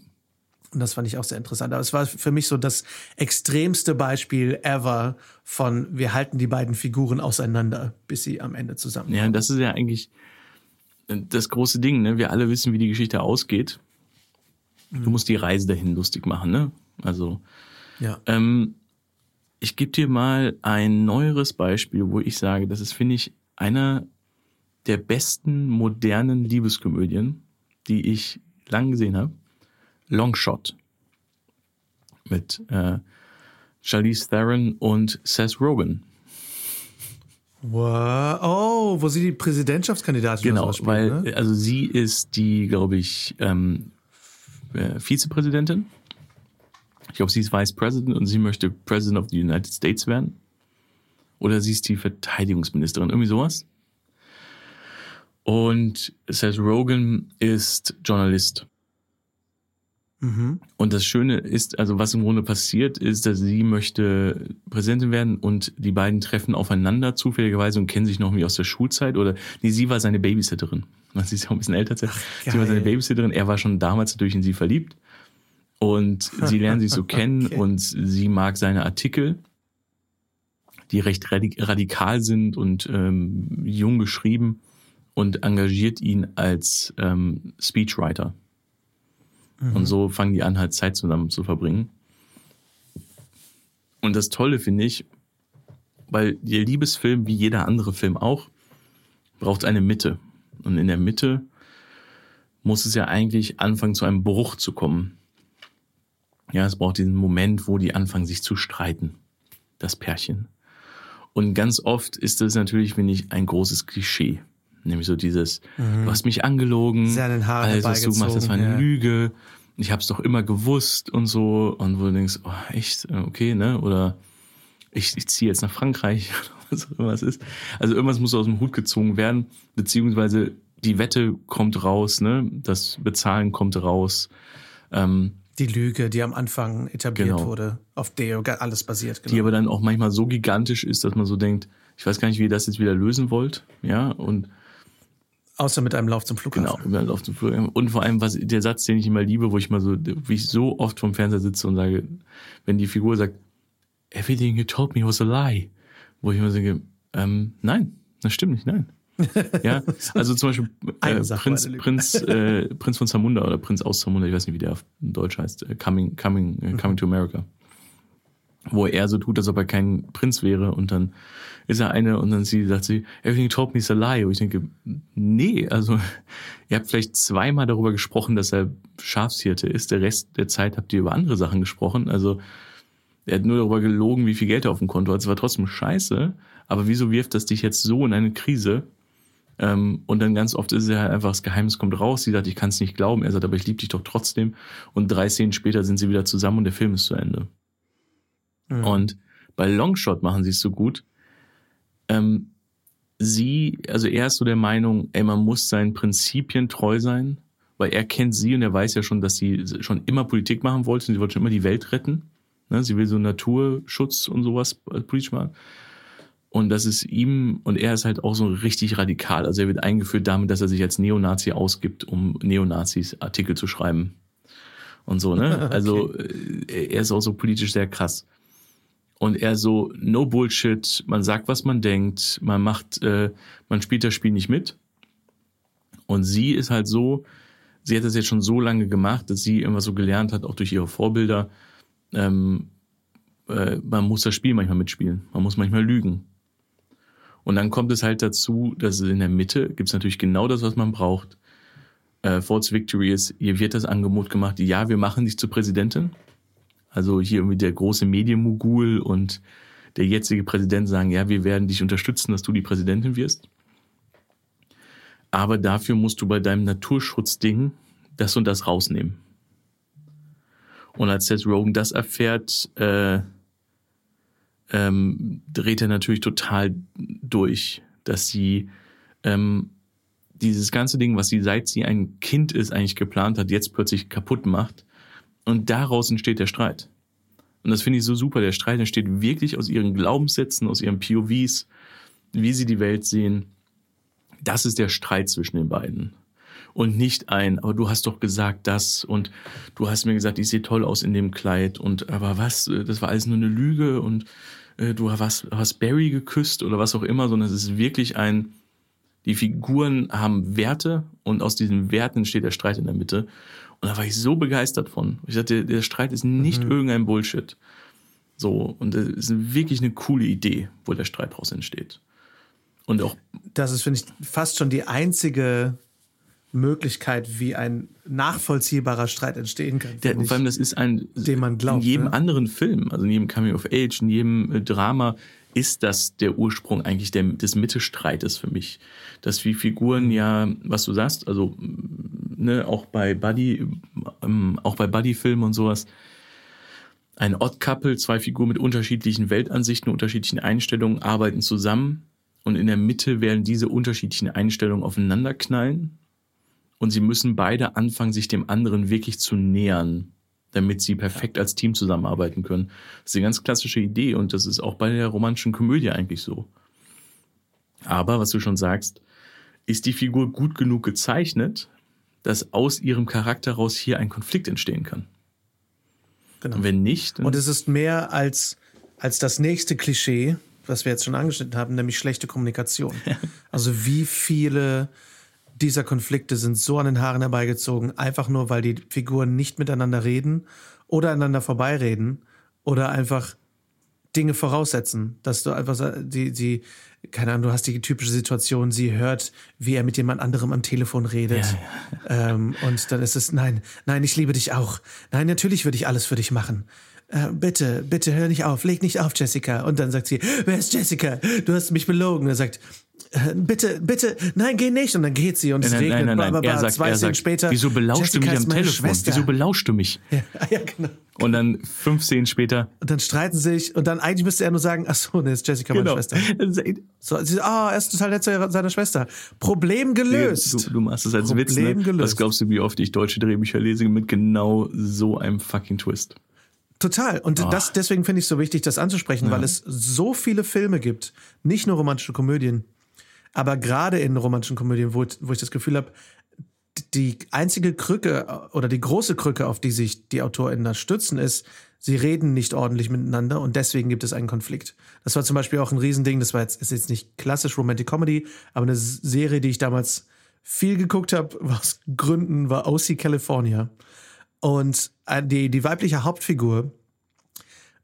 Und das fand ich auch sehr interessant. Aber es war für mich so das extremste Beispiel ever von wir halten die beiden Figuren auseinander, bis sie am Ende zusammen. Ja, das ist ja eigentlich das große Ding, ne? Wir alle wissen, wie die Geschichte ausgeht. Du musst die Reise dahin lustig machen, ne? Also, ja. ähm, ich gebe dir mal ein neueres Beispiel, wo ich sage, das ist, finde ich, einer der besten modernen Liebeskomödien, die ich lang gesehen habe. Longshot mit äh, Charlize Theron und Seth Rogen. Wow. Oh, wo sie die Präsidentschaftskandidatin Genau, spielt, weil ne? also sie ist die, glaube ich, ähm, äh, Vizepräsidentin. Ich glaube, sie ist Vice President und sie möchte President of the United States werden. Oder sie ist die Verteidigungsministerin, irgendwie sowas. Und Seth Rogen ist Journalist. Mhm. Und das Schöne ist, also was im Grunde passiert, ist, dass sie möchte Präsidentin werden und die beiden treffen aufeinander zufälligerweise und kennen sich noch irgendwie aus der Schulzeit oder nee, sie war seine Babysitterin. Sie ist ja auch ein bisschen älter. er. sie war seine. Babysitterin, er war schon damals natürlich in sie verliebt. Und sie lernen sich so kennen Okay. und sie mag seine Artikel, die recht radik radikal sind und ähm, jung geschrieben und engagiert ihn als ähm, Speechwriter. Und so fangen die an, halt Zeit zusammen zu verbringen. Und das Tolle finde ich, weil der Liebesfilm, wie jeder andere Film auch, braucht eine Mitte. Und in der Mitte muss es ja eigentlich anfangen, zu einem Bruch zu kommen. Ja, es braucht diesen Moment, wo die anfangen, sich zu streiten. Das Pärchen. Und ganz oft ist das natürlich, finde ich, ein großes Klischee. Nämlich so dieses, du hast mich angelogen, Sie den Haaren alles, was du machst, das war eine ja. Lüge. Ich habe es doch immer gewusst und so. Und wo du denkst, oh, echt, okay, ne? Oder ich, ich ziehe jetzt nach Frankreich oder was auch immer es ist. Also irgendwas muss aus dem Hut gezogen werden, beziehungsweise die Wette kommt raus, ne? Das Bezahlen kommt raus. Ähm, Die Lüge, die am Anfang etabliert Genau. wurde, auf der alles basiert. die Genau. aber dann auch manchmal so gigantisch ist, dass man so denkt, ich weiß gar nicht, wie ihr das jetzt wieder lösen wollt, ja, und Außer mit einem Lauf zum Flughafen. genau, über auf dem Flug. Und vor allem, was der Satz, den ich immer liebe, wo ich mal so, wie ich so oft vom Fernseher sitze und sage, wenn die Figur sagt, everything you told me was a lie, wo ich immer sage, ähm, nein, das stimmt nicht, nein. Ja, also zum Beispiel äh, Prinz. Prinz, äh, Prinz von Zamunda oder Prinz aus Zamunda, ich weiß nicht, wie der auf Deutsch heißt, äh, Coming, Coming, äh, Coming to America. Wo er so tut, als ob er kein Prinz wäre und dann ist er eine und dann sie sagt sie, everything told me is a lie. Und ich denke, nee, also ihr habt vielleicht zweimal darüber gesprochen, dass er Schafshirte ist. Der Rest der Zeit habt ihr über andere Sachen gesprochen. Also er hat nur darüber gelogen, wie viel Geld er auf dem Konto hat. Es war trotzdem scheiße. Aber wieso wirft das dich jetzt so in eine Krise? Ähm, und dann ganz oft ist es ja einfach, das Geheimnis kommt raus. Sie sagt, ich kann es nicht glauben. Er sagt, aber ich liebe dich doch trotzdem. Und drei Szenen später sind sie wieder zusammen und der Film ist zu Ende. Und bei Longshot machen sie es so gut. Ähm, sie, also er ist so der Meinung, ey, man muss seinen Prinzipien treu sein, weil er kennt sie und er weiß ja schon, dass sie schon immer Politik machen wollte und sie wollte schon immer die Welt retten. Ne? Sie will so Naturschutz und sowas politisch machen. Und das ist ihm, und er ist halt auch so richtig radikal. Also er wird eingeführt damit, dass er sich als Neonazi ausgibt, um Neonazis Artikel zu schreiben. Und so, ne? Also äh, er ist auch so politisch sehr krass. Und er so, no Bullshit, man sagt, was man denkt, man macht, äh, man spielt das Spiel nicht mit. Und sie ist halt so, sie hat das jetzt schon so lange gemacht, dass sie irgendwas so gelernt hat, auch durch ihre Vorbilder, ähm, äh, man muss das Spiel manchmal mitspielen, man muss manchmal lügen. Und dann kommt es halt dazu, dass in der Mitte gibt's natürlich genau das, was man braucht. Äh, Forts Victory ist, hier wird das Angebot gemacht, ja, wir machen dich zur Präsidentin. Also hier irgendwie der große Medienmogul und der jetzige Präsident sagen, ja, wir werden dich unterstützen, dass du die Präsidentin wirst. Aber dafür musst du bei deinem Naturschutzding das und das rausnehmen. Und als Seth Rogen das erfährt, äh, ähm, dreht er natürlich total durch, dass sie ähm, dieses ganze Ding, was sie seit sie ein Kind ist eigentlich geplant hat, jetzt plötzlich kaputt macht. Und daraus entsteht der Streit. Und das finde ich so super. Der Streit entsteht wirklich aus ihren Glaubenssätzen, aus ihren POVs, wie sie die Welt sehen. Das ist der Streit zwischen den beiden. Und nicht ein, aber du hast doch gesagt das und du hast mir gesagt, ich sehe toll aus in dem Kleid und aber was, das war alles nur eine Lüge und äh, du hast, hast Barry geküsst oder was auch immer, sondern es ist wirklich ein, die Figuren haben Werte und aus diesen Werten steht der Streit in der Mitte. Und da war ich so begeistert von. Ich dachte, der Streit ist nicht mhm. irgendein Bullshit. So, und es ist wirklich eine coole Idee, wo der Streit daraus entsteht. Und auch. Das ist, finde ich, fast schon die einzige Möglichkeit, wie ein nachvollziehbarer Streit entstehen kann. Der, vor allem, das ist ein, den man glaubt. In jedem ne? anderen Film, also in jedem Coming of Age, in jedem äh, Drama, ist das der Ursprung eigentlich der, des Mittelstreites für mich. Dass wie Figuren ja, was du sagst, also ne, auch bei Buddy, ähm, auch bei Buddy-Filmen und sowas, ein Odd Couple, zwei Figuren mit unterschiedlichen Weltansichten, unterschiedlichen Einstellungen arbeiten zusammen und in der Mitte werden diese unterschiedlichen Einstellungen aufeinander knallen und sie müssen beide anfangen, sich dem anderen wirklich zu nähern damit sie perfekt als Team zusammenarbeiten können. Das ist eine ganz klassische Idee und das ist auch bei der romantischen Komödie eigentlich so. Aber, was du schon sagst, ist die Figur gut genug gezeichnet, dass aus ihrem Charakter raus hier ein Konflikt entstehen kann. Genau. Wenn nicht. Und es ist mehr als, als das nächste Klischee, was wir jetzt schon angeschnitten haben, nämlich schlechte Kommunikation. also wie viele dieser Konflikte sind so an den Haaren herbeigezogen, einfach nur, weil die Figuren nicht miteinander reden oder aneinander vorbeireden oder einfach Dinge voraussetzen, dass du einfach die, die, keine Ahnung, du hast die typische Situation, sie hört, wie er mit jemand anderem am Telefon redet. Ja, ja. Ähm, und dann ist es, nein, nein, ich liebe dich auch. Nein, natürlich würde ich alles für dich machen. Äh, bitte, bitte hör nicht auf, leg nicht auf, Jessica. Und dann sagt sie, wer ist Jessica? Du hast mich belogen. Er sagt, bitte, bitte, nein, geh nicht. Und dann geht sie und es nein, regnet. Nein, nein, nein. Er sagt, zwei er sagt, später. Wieso belauschst Jessica du mich am Telefon? Schwester. Wieso belauschst du mich? Ja, ja, genau. Und dann fünf Szenen später. Und dann streiten sie sich und dann eigentlich müsste er nur sagen, ach so, ne, ist Jessica genau. meine Schwester. So, sie, ah, oh, er ist total nett zu seiner Schwester. Problem gelöst. Du, du machst es als Problem Witz, ne? gelöst. Was glaubst du, wie oft ich deutsche Drehbücher lese mit genau so einem fucking Twist? Total. Und oh. das, deswegen finde ich es so wichtig, das anzusprechen, ja. weil es so viele Filme gibt, nicht nur romantische Komödien, aber gerade in romantischen Komödien, wo, wo ich das Gefühl habe, die einzige Krücke oder die große Krücke, auf die sich die AutorInnen da stützen, ist, sie reden nicht ordentlich miteinander und deswegen gibt es einen Konflikt. Das war zum Beispiel auch ein Riesending, das war jetzt, ist jetzt nicht klassisch Romantic Comedy, aber eine Serie, die ich damals viel geguckt habe, aus Gründen, war OC California. Und äh, die, die weibliche Hauptfigur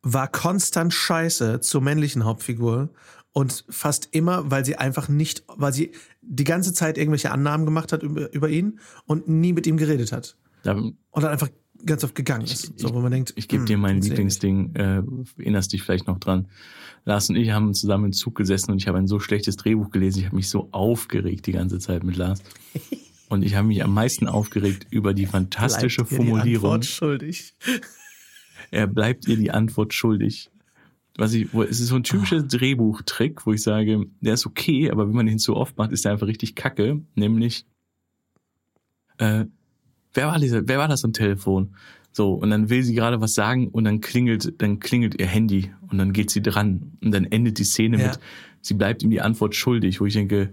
war konstant scheiße zur männlichen Hauptfigur und fast immer, weil sie einfach nicht, weil sie die ganze Zeit irgendwelche Annahmen gemacht hat über, über ihn und nie mit ihm geredet hat. Ja, und dann einfach ganz oft gegangen ist. so, wo man denkt, ich gebe dir mein Lieblingsding, äh, erinnerst dich vielleicht noch dran. Lars und ich haben zusammen im Zug gesessen und ich habe ein so schlechtes Drehbuch gelesen. Ich habe mich so aufgeregt die ganze Zeit mit Lars. Und ich habe mich am meisten aufgeregt über die fantastische Formulierung. Die Antwort schuldig. Er bleibt ihr die Antwort schuldig. Was ich, wo, es ist so ein typischer oh. Drehbuchtrick, wo ich sage, der ist okay, aber wenn man ihn zu oft macht, ist der einfach richtig kacke. Nämlich, äh, wer war, dieser, wer war das am Telefon? So, und dann will sie gerade was sagen und dann klingelt, dann klingelt ihr Handy und dann geht sie dran und dann endet die Szene ja. mit, sie bleibt ihm die Antwort schuldig, wo ich denke,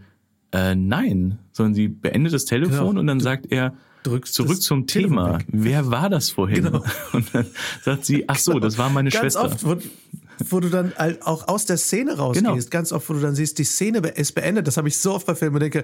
äh, nein, sondern sie beendet das Telefon genau. und dann sagt er, Drückst zurück zum Thema. Wer war das vorhin? Genau. Und dann sagt sie, ach so, genau. das war meine Ganz Schwester. Oft, wo, wo du dann halt auch aus der Szene rausgehst, genau. ganz oft, wo du dann siehst, die Szene ist beendet. Das habe ich so oft bei Filmen und denke,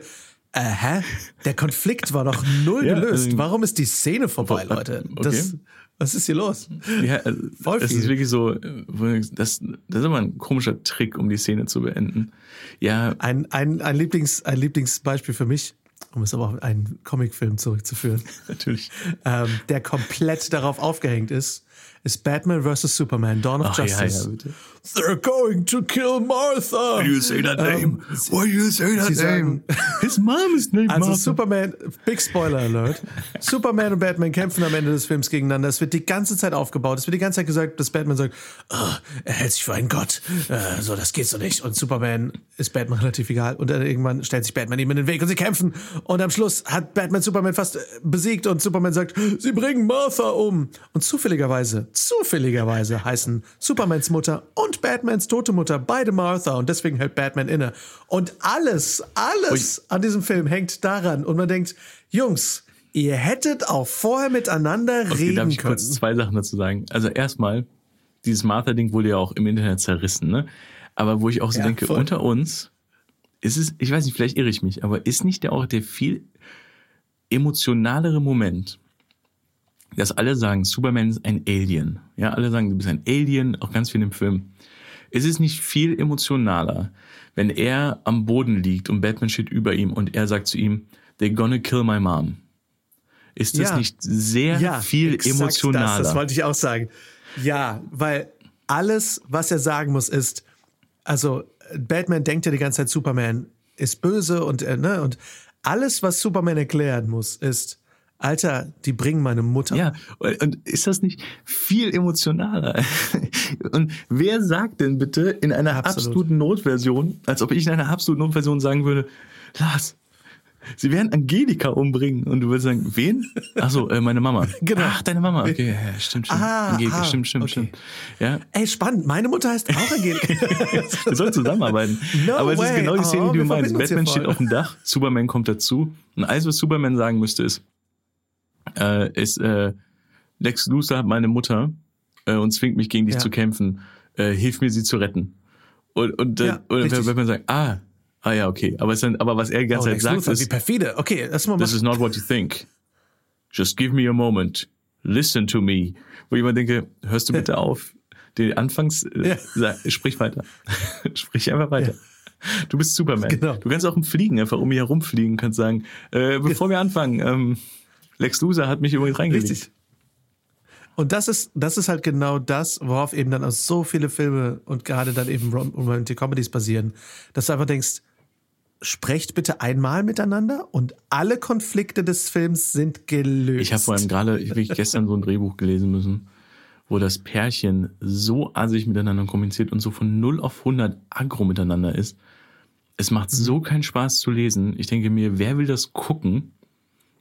äh, hä? Der Konflikt war doch null ja, gelöst. Ähm, Warum ist die Szene vorbei, Leute? Das, okay. Was ist hier los? Ja, also, Voll viel. Es ist wirklich so, das, das ist immer ein komischer Trick, um die Szene zu beenden. Ja. Ein, ein, ein, Lieblings, ein Lieblingsbeispiel für mich, um es aber auf einen Comicfilm zurückzuführen. Natürlich. Ähm, der komplett darauf aufgehängt ist, ist Batman vs. Superman, Dawn of Ach, ja, Justice. ja, bitte. They're going to kill Martha. Why do you say that name? Why do you say that name? sagen- His mom is named Also Martha. Superman, Big Spoiler Alert. Superman und Batman kämpfen am Ende des Films gegeneinander. Es wird die ganze Zeit aufgebaut. Es wird die ganze Zeit gesagt, dass Batman sagt, oh, er hält sich für einen Gott. Äh, so, das geht so nicht. Und Superman ist Batman relativ egal. Und dann irgendwann stellt sich Batman ihm in den Weg und sie kämpfen. Und am Schluss hat Batman Superman fast besiegt und Superman sagt, sie bringen Martha um. Und zufälligerweise, zufälligerweise heißen Supermans Mutter und Batmans tote Mutter beide Martha. Und deswegen hält Batman inne. Und alles, alles an diesem Film hängt daran. Und man denkt, Jungs, ihr hättet auch vorher miteinander Okay, darf reden ich können. kurz zwei Sachen dazu sagen? Also erstmal, dieses Martha-Ding wurde ja auch im Internet zerrissen, ne? Aber wo ich auch so Ja, denke, voll. unter uns ist es, ich weiß nicht, vielleicht irre ich mich, aber ist nicht der auch der viel emotionalere Moment, dass alle sagen, Superman ist ein Alien. Ja, alle sagen, du bist ein Alien, auch ganz viel im Film. Ist es nicht viel emotionaler, wenn er am Boden liegt und Batman steht über ihm und er sagt zu ihm, they're gonna kill my mom? Ist das Ja. nicht sehr viel exakt emotionaler? Das, das wollte ich auch sagen. Ja, weil alles, was er sagen muss, ist, also Batman denkt ja die ganze Zeit, Superman ist böse und, äh, ne, und alles, was Superman erklären muss, ist, Alter, die bringen meine Mutter. Ja, und ist das nicht viel emotionaler? Und wer sagt denn bitte in einer Absolut. absoluten Notversion, als ob ich in einer absoluten Notversion sagen würde, Lars, sie werden Angelika umbringen. Und du würdest sagen, wen? Ach so, äh, meine Mama. Genau. Ach, deine Mama. Okay, ja, stimmt, stimmt. Ah, Angelika, ah, stimmt, stimmt, okay. stimmt. Ja, Ey, spannend. Meine Mutter heißt auch Angelika. wir sollen zusammenarbeiten. No Aber es ist way. genau die Szene, Oh, die du meinst. Batman steht auf dem Dach, Superman kommt dazu. Und alles, was Superman sagen müsste, ist, äh, ist äh, Lex Luthor hat meine Mutter äh, und zwingt mich gegen dich Ja. zu kämpfen. Äh, hilf mir, sie zu retten. Und, und, Ja, und richtig. wenn man sagt, ah, ah ja, okay. Aber, es dann, aber was er die ganze Oh, Zeit Lex sagt, Luthor, wie ist, perfide. Okay, lass mal this is not what you think. Just give me a moment. Listen to me. Wo ich immer denke, hörst du bitte auf? Den Anfangs, äh, Ja. sag, sprich weiter. sprich einfach weiter. Du bist Superman. Genau. Du kannst auch im Fliegen einfach um mich herumfliegen, kannst sagen, äh, bevor wir anfangen, ähm, Lex Luthor hat mich übrigens reingelegt. Richtig. Und das ist, das ist halt genau das, worauf eben dann auch so viele Filme und gerade dann eben Rom- Romantic Comedies basieren, dass du einfach denkst, sprecht bitte einmal miteinander und alle Konflikte des Films sind gelöst. Ich habe vor allem gerade, ich wirklich gestern so ein Drehbuch gelesen müssen, wo das Pärchen so assig miteinander kommuniziert und so von 0 auf 100 aggro miteinander ist. Es macht Mhm. so keinen Spaß zu lesen. Ich denke mir, wer will das gucken?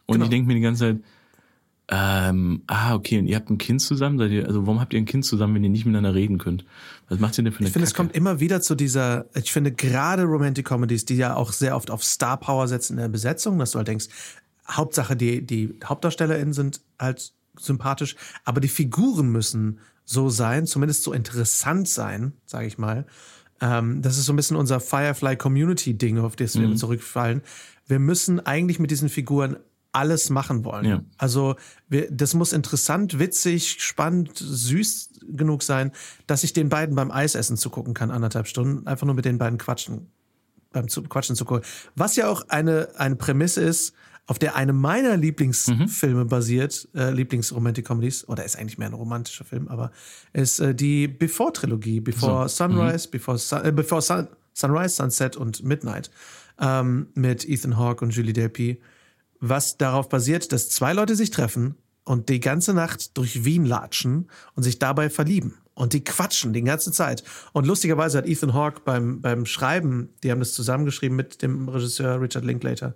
Und Genau. ich denke mir die ganze Zeit, ähm, ah, okay, und ihr habt ein Kind zusammen? Seid ihr, also warum habt ihr ein Kind zusammen, wenn ihr nicht miteinander reden könnt? Was macht ihr denn für eine Ich finde, es kommt immer wieder zu dieser, ich finde gerade Romantic Comedies, die ja auch sehr oft auf Star Power setzen in der Besetzung, dass du halt denkst, Hauptsache die, die HauptdarstellerInnen sind halt sympathisch, aber die Figuren müssen so sein, zumindest so interessant sein, sage ich mal. Ähm, das ist so ein bisschen unser Firefly Community Ding, auf das wir zurückfallen. Wir müssen eigentlich mit diesen Figuren alles machen wollen. Ja. Also wir, das muss interessant, witzig, spannend, süß genug sein, dass ich den beiden beim Eisessen zugucken kann, anderthalb Stunden, einfach nur mit den beiden quatschen, beim zu, Quatschen zu gucken. Was ja auch eine, eine Prämisse ist, auf der eine meiner Lieblingsfilme basiert, äh, Lieblingsromantic-Comedies, oder ist eigentlich mehr ein romantischer Film, aber ist äh, die Before-Trilogie, Before Sunrise, Before, Sun, äh, Before Sun, Sunrise, Sunset und Midnight, ähm, mit Ethan Hawke und Julie Delpy was darauf basiert, dass zwei Leute sich treffen und die ganze Nacht durch Wien latschen und sich dabei verlieben. Und die quatschen die ganze Zeit. Und lustigerweise hat Ethan Hawke beim, beim Schreiben, die haben das zusammengeschrieben mit dem Regisseur Richard Linklater,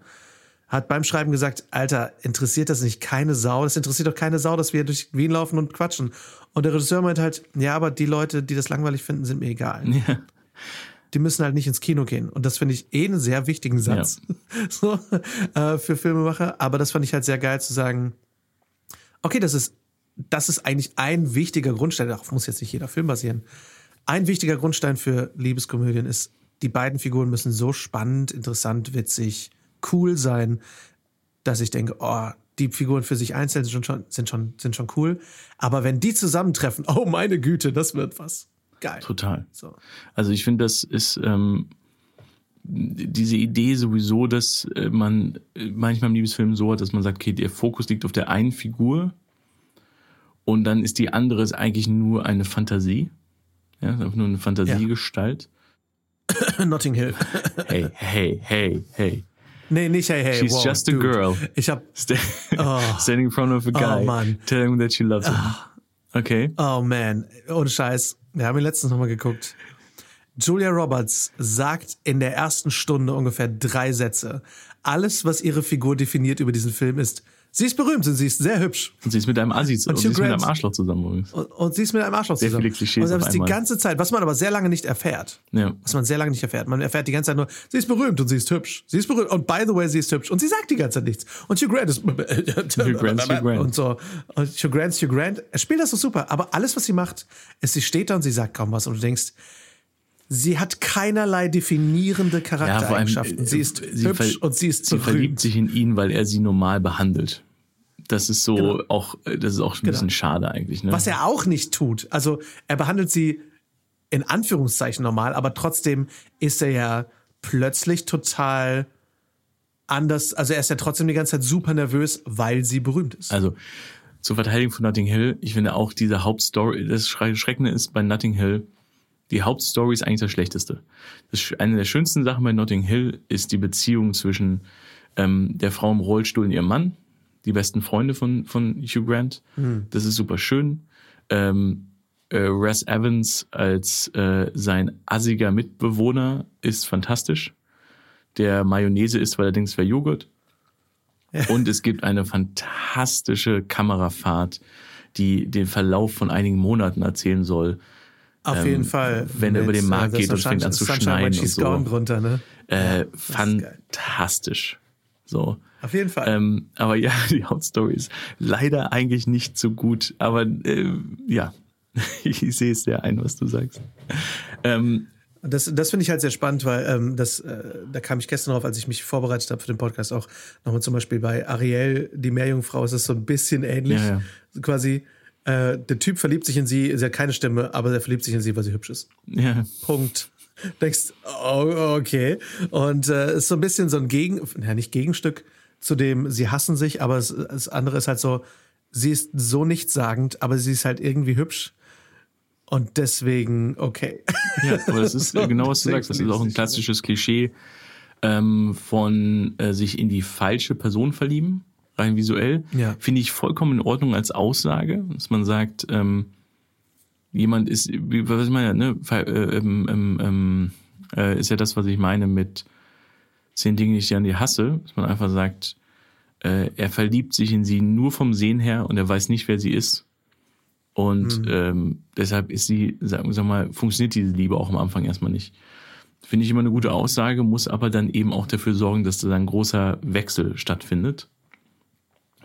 hat beim Schreiben gesagt, Alter, interessiert das nicht keine Sau? Das interessiert doch keine Sau, dass wir durch Wien laufen und quatschen. Und der Regisseur meint halt, ja, aber die Leute, die das langweilig finden, sind mir egal Ja. Die müssen halt nicht ins Kino gehen. Und das finde ich eh einen sehr wichtigen Satz so, äh, für Filmemacher. Aber das fand ich halt sehr geil zu sagen, okay, das ist, das ist eigentlich ein wichtiger Grundstein, darauf muss jetzt nicht jeder Film basieren. Ein wichtiger Grundstein für Liebeskomödien ist, die beiden Figuren müssen so spannend, interessant, witzig, cool sein, dass ich denke, oh, die Figuren für sich einzeln sind schon, sind schon, sind schon cool. Aber wenn die zusammentreffen, oh meine Güte, das wird was. Geil. Total. So. Also ich finde, das ist ähm, diese Idee sowieso, dass äh, man äh, manchmal im Liebesfilm so hat, dass man sagt, okay, der Fokus liegt auf der einen Figur Und dann ist die andere ist eigentlich nur eine Fantasie. Ja, einfach nur eine Fantasiegestalt. Notting Hill. Hey, hey, hey, hey. nee, nicht hey, hey. She's wow, just a dude. girl. Ich hab, Sta- Standing in front of a guy, Oh, Mann. telling him that she loves him. Okay. oh man, ohne Scheiß. Wir haben ihn letztens nochmal geguckt. Julia Roberts sagt in der ersten Stunde ungefähr drei Sätze. Alles, was ihre Figur definiert über diesen Film ist, sie ist berühmt und sie ist sehr hübsch. Und sie ist mit einem Assi und Hugh sie ist mit Grant. einem Arschloch zusammen übrigens. Und, und sie ist mit einem Arschloch Sehr zusammen. viele Klischees und das auf ist die ganze Zeit, was man aber sehr lange nicht erfährt. Ja. Was man sehr lange nicht erfährt. Man erfährt die ganze Zeit nur, sie ist berühmt und sie ist hübsch. Sie ist berühmt und by the way, sie ist hübsch. Und sie sagt die ganze Zeit nichts. Und Hugh Grant ist Hugh Grant's Hugh Grant. und so. Und Hugh Grant's Hugh Grant. Er spielt das so super. Aber alles, was sie macht, ist, sie steht da und sie sagt kaum was. Und du denkst, sie hat keinerlei definierende Charaktereigenschaften. äh, sie ist sie hübsch und sie ist Sie berühmt. verliebt sich in ihn, weil er sie normal behandelt. Das ist so Genau. auch, äh, das ist auch ein bisschen schade eigentlich. Ne? Was er auch nicht tut. Also er behandelt sie in Anführungszeichen normal, aber trotzdem ist er ja plötzlich total anders. Also er ist ja trotzdem die ganze Zeit super nervös, weil sie berühmt ist. Also zur Verteidigung von Notting Hill, ich finde auch diese Hauptstory, das Schre- Schreckende ist bei Notting Hill, die Hauptstory ist eigentlich das Schlechteste. Das, eine der schönsten Sachen bei Notting Hill ist die Beziehung zwischen ähm, der Frau im Rollstuhl und ihrem Mann, die besten Freunde von, von Hugh Grant. Das ist super schön. Ähm, äh, Res Evans als äh, sein assiger Mitbewohner ist fantastisch. Der Mayonnaise ist, er es wäre Joghurt. Und es gibt eine fantastische Kamerafahrt, die den Verlauf von einigen Monaten erzählen soll. Auf jeden Fall. ähm, wenn er über den Markt äh, geht und fängt an zu When und so. Gone drunter, ne? Äh, fantastisch. So. Auf jeden Fall. Ähm, aber ja, die Hauptstory ist leider eigentlich nicht so gut. Aber äh, ja, ich sehe es sehr ein, was du sagst. Ähm, Das, das finde ich halt sehr spannend, weil ähm, das, äh, da kam ich gestern drauf, als ich mich vorbereitet habe für den Podcast, auch nochmal zum Beispiel bei Ariel, die Meerjungfrau, ist es so ein bisschen ähnlich. Ja, ja. Quasi, äh, der Typ verliebt sich in sie, sie hat keine Stimme, aber er verliebt sich in sie, weil sie hübsch ist. ja, Punkt. Denkst, oh, okay. Und äh, ist so ein bisschen so ein Gegen, ja, nicht Gegenstück zu dem, sie hassen sich, aber es, das andere ist halt so, sie ist so nichtssagend, aber sie ist halt irgendwie hübsch. Und deswegen, okay. Ja, aber das ist So, genau, was du sagst. Das ist auch ein klassisches Klischee ähm, von äh, sich in die falsche Person verlieben, rein visuell. Ja. Finde ich vollkommen in Ordnung als Aussage, dass man sagt, ähm, jemand ist, wie, was ich meine, ne, äh, ähm, ähm, ähm, äh, ist ja das, was ich meine mit zehn Dingen, die ich an dir hasse, dass man einfach sagt, äh, er verliebt sich in sie nur vom Sehen her und er weiß nicht, wer sie ist. Und ähm, deshalb ist sie, sag, sag mal, funktioniert diese Liebe auch am Anfang erstmal nicht. Finde ich immer eine gute Aussage, muss aber dann eben auch dafür sorgen, dass da ein großer Wechsel stattfindet.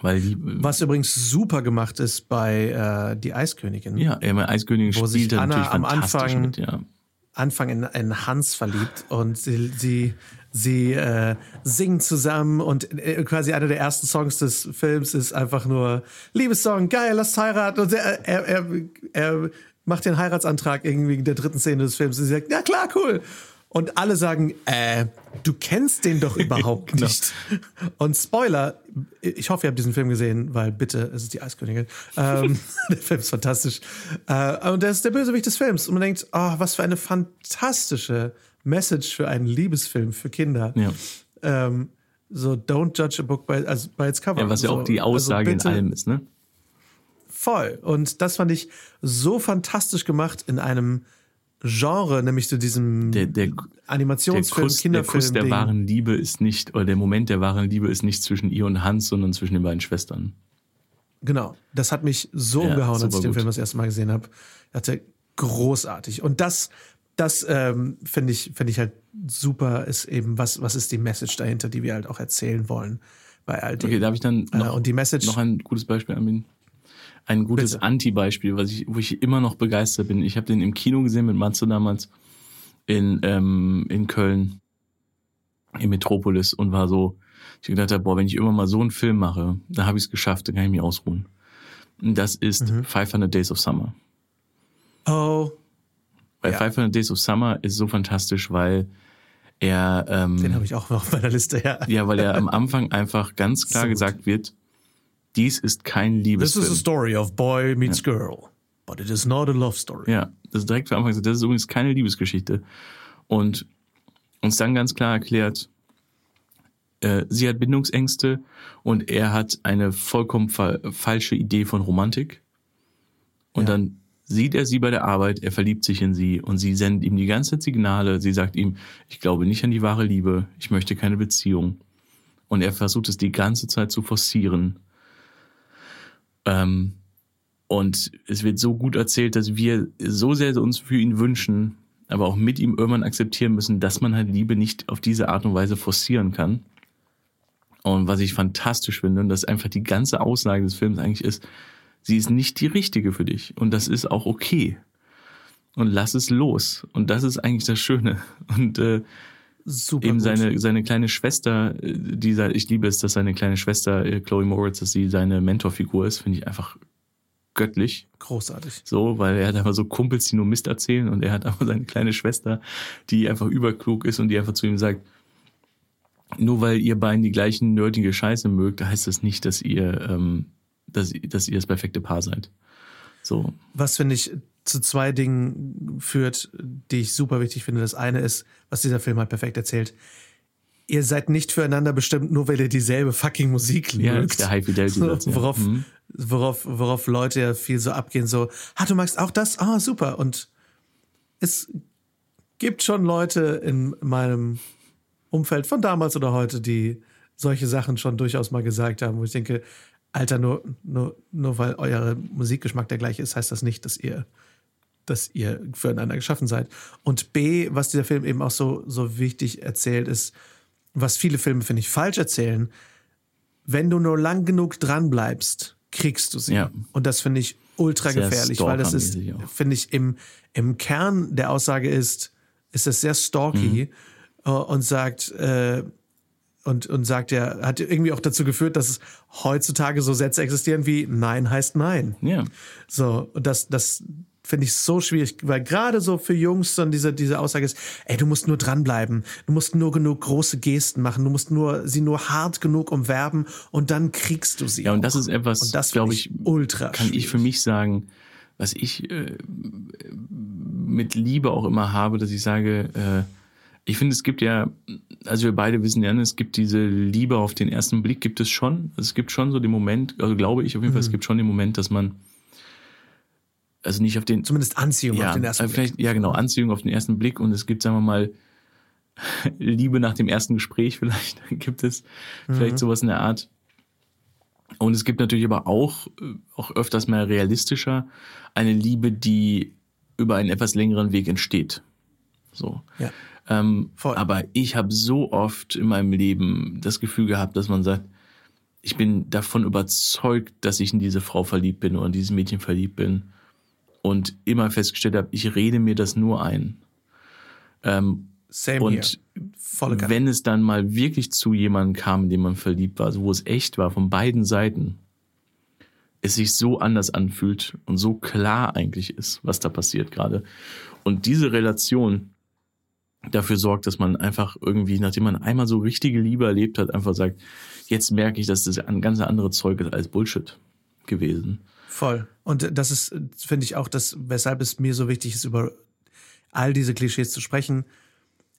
Weil die, Was übrigens super gemacht ist bei äh, Die Eiskönigin. ja, meine Eiskönigin Wo sich spielt Anna natürlich am fantastisch Anfang- mit, ja. Anfang in, in Hans verliebt und sie, sie, sie äh, singen zusammen und äh, quasi einer der ersten Songs des Films ist einfach nur Liebessong, geil, lasst heiraten und er, er, er, er macht den Heiratsantrag irgendwie in der dritten Szene des Films und sie sagt, ja klar, cool. Und alle sagen, äh, du kennst den doch überhaupt Genau. nicht. Und Spoiler, ich hoffe, ihr habt diesen Film gesehen, weil bitte, es ist die Eiskönigin. Ähm, der Film ist fantastisch. Äh, und der ist der Bösewicht des Films. Und man denkt, oh, was für eine fantastische Message für einen Liebesfilm für Kinder. Ja. Ähm, so, don't judge a book by, also by its cover. ja, was ja so, auch die Aussage also bitte- in allem ist, ne? Voll. Und das fand ich so fantastisch gemacht in einem Genre, nämlich zu diesem Der, der, der Animationsfilm, Kuss, der Kinderfilm. Kuss der Ding. wahren Liebe ist nicht, oder der Moment der wahren Liebe ist nicht zwischen ihr und Hans, sondern zwischen den beiden Schwestern. Genau. Das hat mich so Ja, umgehauen, als ich den gut. Film das erste Mal gesehen habe. Dachte, großartig. Und das, das ähm, finde ich, finde ich halt super, ist eben, was, was ist die Message dahinter, die wir halt auch erzählen wollen bei all dem. Okay, darf ich dann Äh, noch, und die Message- noch ein gutes Beispiel anbieten? Ein gutes. Anti-Beispiel, was ich, wo ich immer noch begeistert bin. Ich habe den im Kino gesehen mit Matze damals in, ähm, in Köln, im Metropolis und war so, ich gedacht habe, boah, wenn ich immer mal so einen Film mache, dann habe ich es geschafft, dann kann ich mich ausruhen. Und das ist Mhm. 500 Days of Summer. Oh, Weil Ja. 500 Days of Summer ist so fantastisch, weil er ähm, den habe ich auch noch auf meiner Liste, ja. Ja, weil er am Anfang einfach ganz klar So gesagt wird, dies ist kein This Liebesfilm. is a story of boy meets girl, but it is not a love story. Ja, das ist direkt von Anfang gesagt, das ist übrigens keine Liebesgeschichte. Und uns dann ganz klar erklärt, äh, sie hat Bindungsängste und er hat eine vollkommen fa falsche Idee von Romantik. Und Ja. dann sieht er sie bei der Arbeit, er verliebt sich in sie und sie sendet ihm die ganze Zeit Signale. Sie sagt ihm, ich glaube nicht an die wahre Liebe, ich möchte keine Beziehung. Und er versucht es die ganze Zeit zu forcieren. Ähm, und es wird so gut erzählt, dass wir so sehr uns für ihn wünschen, aber auch mit ihm irgendwann akzeptieren müssen, dass man halt Liebe nicht auf diese Art und Weise forcieren kann. Und was ich fantastisch finde, und das einfach die ganze Aussage des Films eigentlich ist, sie ist nicht die richtige für dich. Und das ist auch okay. Und lass es los. Und das ist eigentlich das Schöne. Und äh, Super. eben gut. seine, seine kleine Schwester, äh, die, ich liebe es, dass seine kleine Schwester, äh, Chloe Moritz, dass sie seine Mentorfigur ist, finde ich einfach göttlich. Großartig. So, weil er hat einfach so Kumpels, die nur Mist erzählen und er hat einfach seine kleine Schwester, die einfach überklug ist und die einfach zu ihm sagt, nur weil ihr beiden die gleichen nerdige Scheiße mögt, heißt das nicht, dass ihr, ähm, dass, dass ihr das perfekte Paar seid. So, Was finde ich zu zwei Dingen führt, die ich super wichtig finde. Das eine ist, was dieser Film halt perfekt erzählt. Ihr seid nicht füreinander bestimmt, nur weil ihr dieselbe fucking Musik ja, mögt. der High Fidelity So, Satz, ja. worauf, Mhm. worauf, worauf Leute ja viel so abgehen, so, ah, du magst auch das? Ah, super. Und es gibt schon Leute in meinem Umfeld von damals oder heute, die solche Sachen schon durchaus mal gesagt haben, wo ich denke, Alter, nur, nur, nur weil euer Musikgeschmack der gleiche ist, heißt das nicht, dass ihr, dass ihr füreinander geschaffen seid. Und B, was dieser Film eben auch so, so wichtig erzählt, ist, was viele Filme, finde ich, falsch erzählen, wenn du nur lang genug dran bleibst, kriegst du sie. Ja. Und das finde ich ultra Sehr gefährlich, weil das ist, finde ich, im, im Kern der Aussage ist, ist es sehr stalky Mhm. äh, und sagt, äh, und, und sagt ja, hat irgendwie auch dazu geführt, dass es heutzutage so Sätze existieren wie Nein heißt Nein. Ja, So, und das, das finde ich so schwierig, weil gerade so für Jungs dann diese, diese Aussage ist, ey, du musst nur dranbleiben, du musst nur genug große Gesten machen, du musst nur, sie nur hart genug umwerben und dann kriegst du sie. ja, und auch. das ist etwas, und das glaube ich, ultra kann ich für mich sagen, was ich äh, mit Liebe auch immer habe, dass ich sage, äh, ich finde, es gibt ja, also wir beide wissen ja, ne, es gibt diese Liebe auf den ersten Blick, gibt es schon. Also es gibt schon so den Moment, also glaube ich auf jeden Fall, es gibt schon den Moment, dass man, also nicht auf den, Zumindest Anziehung ja, auf den ersten also vielleicht, ja genau, Anziehung auf den ersten Blick und es gibt, sagen wir mal, Liebe nach dem ersten Gespräch vielleicht, gibt es vielleicht sowas in der Art. Und es gibt natürlich aber auch, äh, auch öfters mal realistischer, eine Liebe, die über einen etwas längeren Weg entsteht. So. Ja. Ähm, Voll. aber ich habe so oft in meinem Leben das Gefühl gehabt, dass man sagt, ich bin davon überzeugt, dass ich in diese Frau verliebt bin oder in dieses Mädchen verliebt bin. Und immer festgestellt habe, ich rede mir das nur ein. Ähm, Same und wenn es dann mal wirklich zu jemandem kam, in dem man verliebt war, also wo es echt war, von beiden Seiten, es sich so anders anfühlt und so klar eigentlich ist, was da passiert gerade. Und diese Relation dafür sorgt, dass man einfach irgendwie, nachdem man einmal so richtige Liebe erlebt hat, einfach sagt, jetzt merke ich, dass das ein ganz andere Zeug ist als Bullshit gewesen. Voll. Und das ist, finde ich, auch das, weshalb es mir so wichtig ist, über all diese Klischees zu sprechen.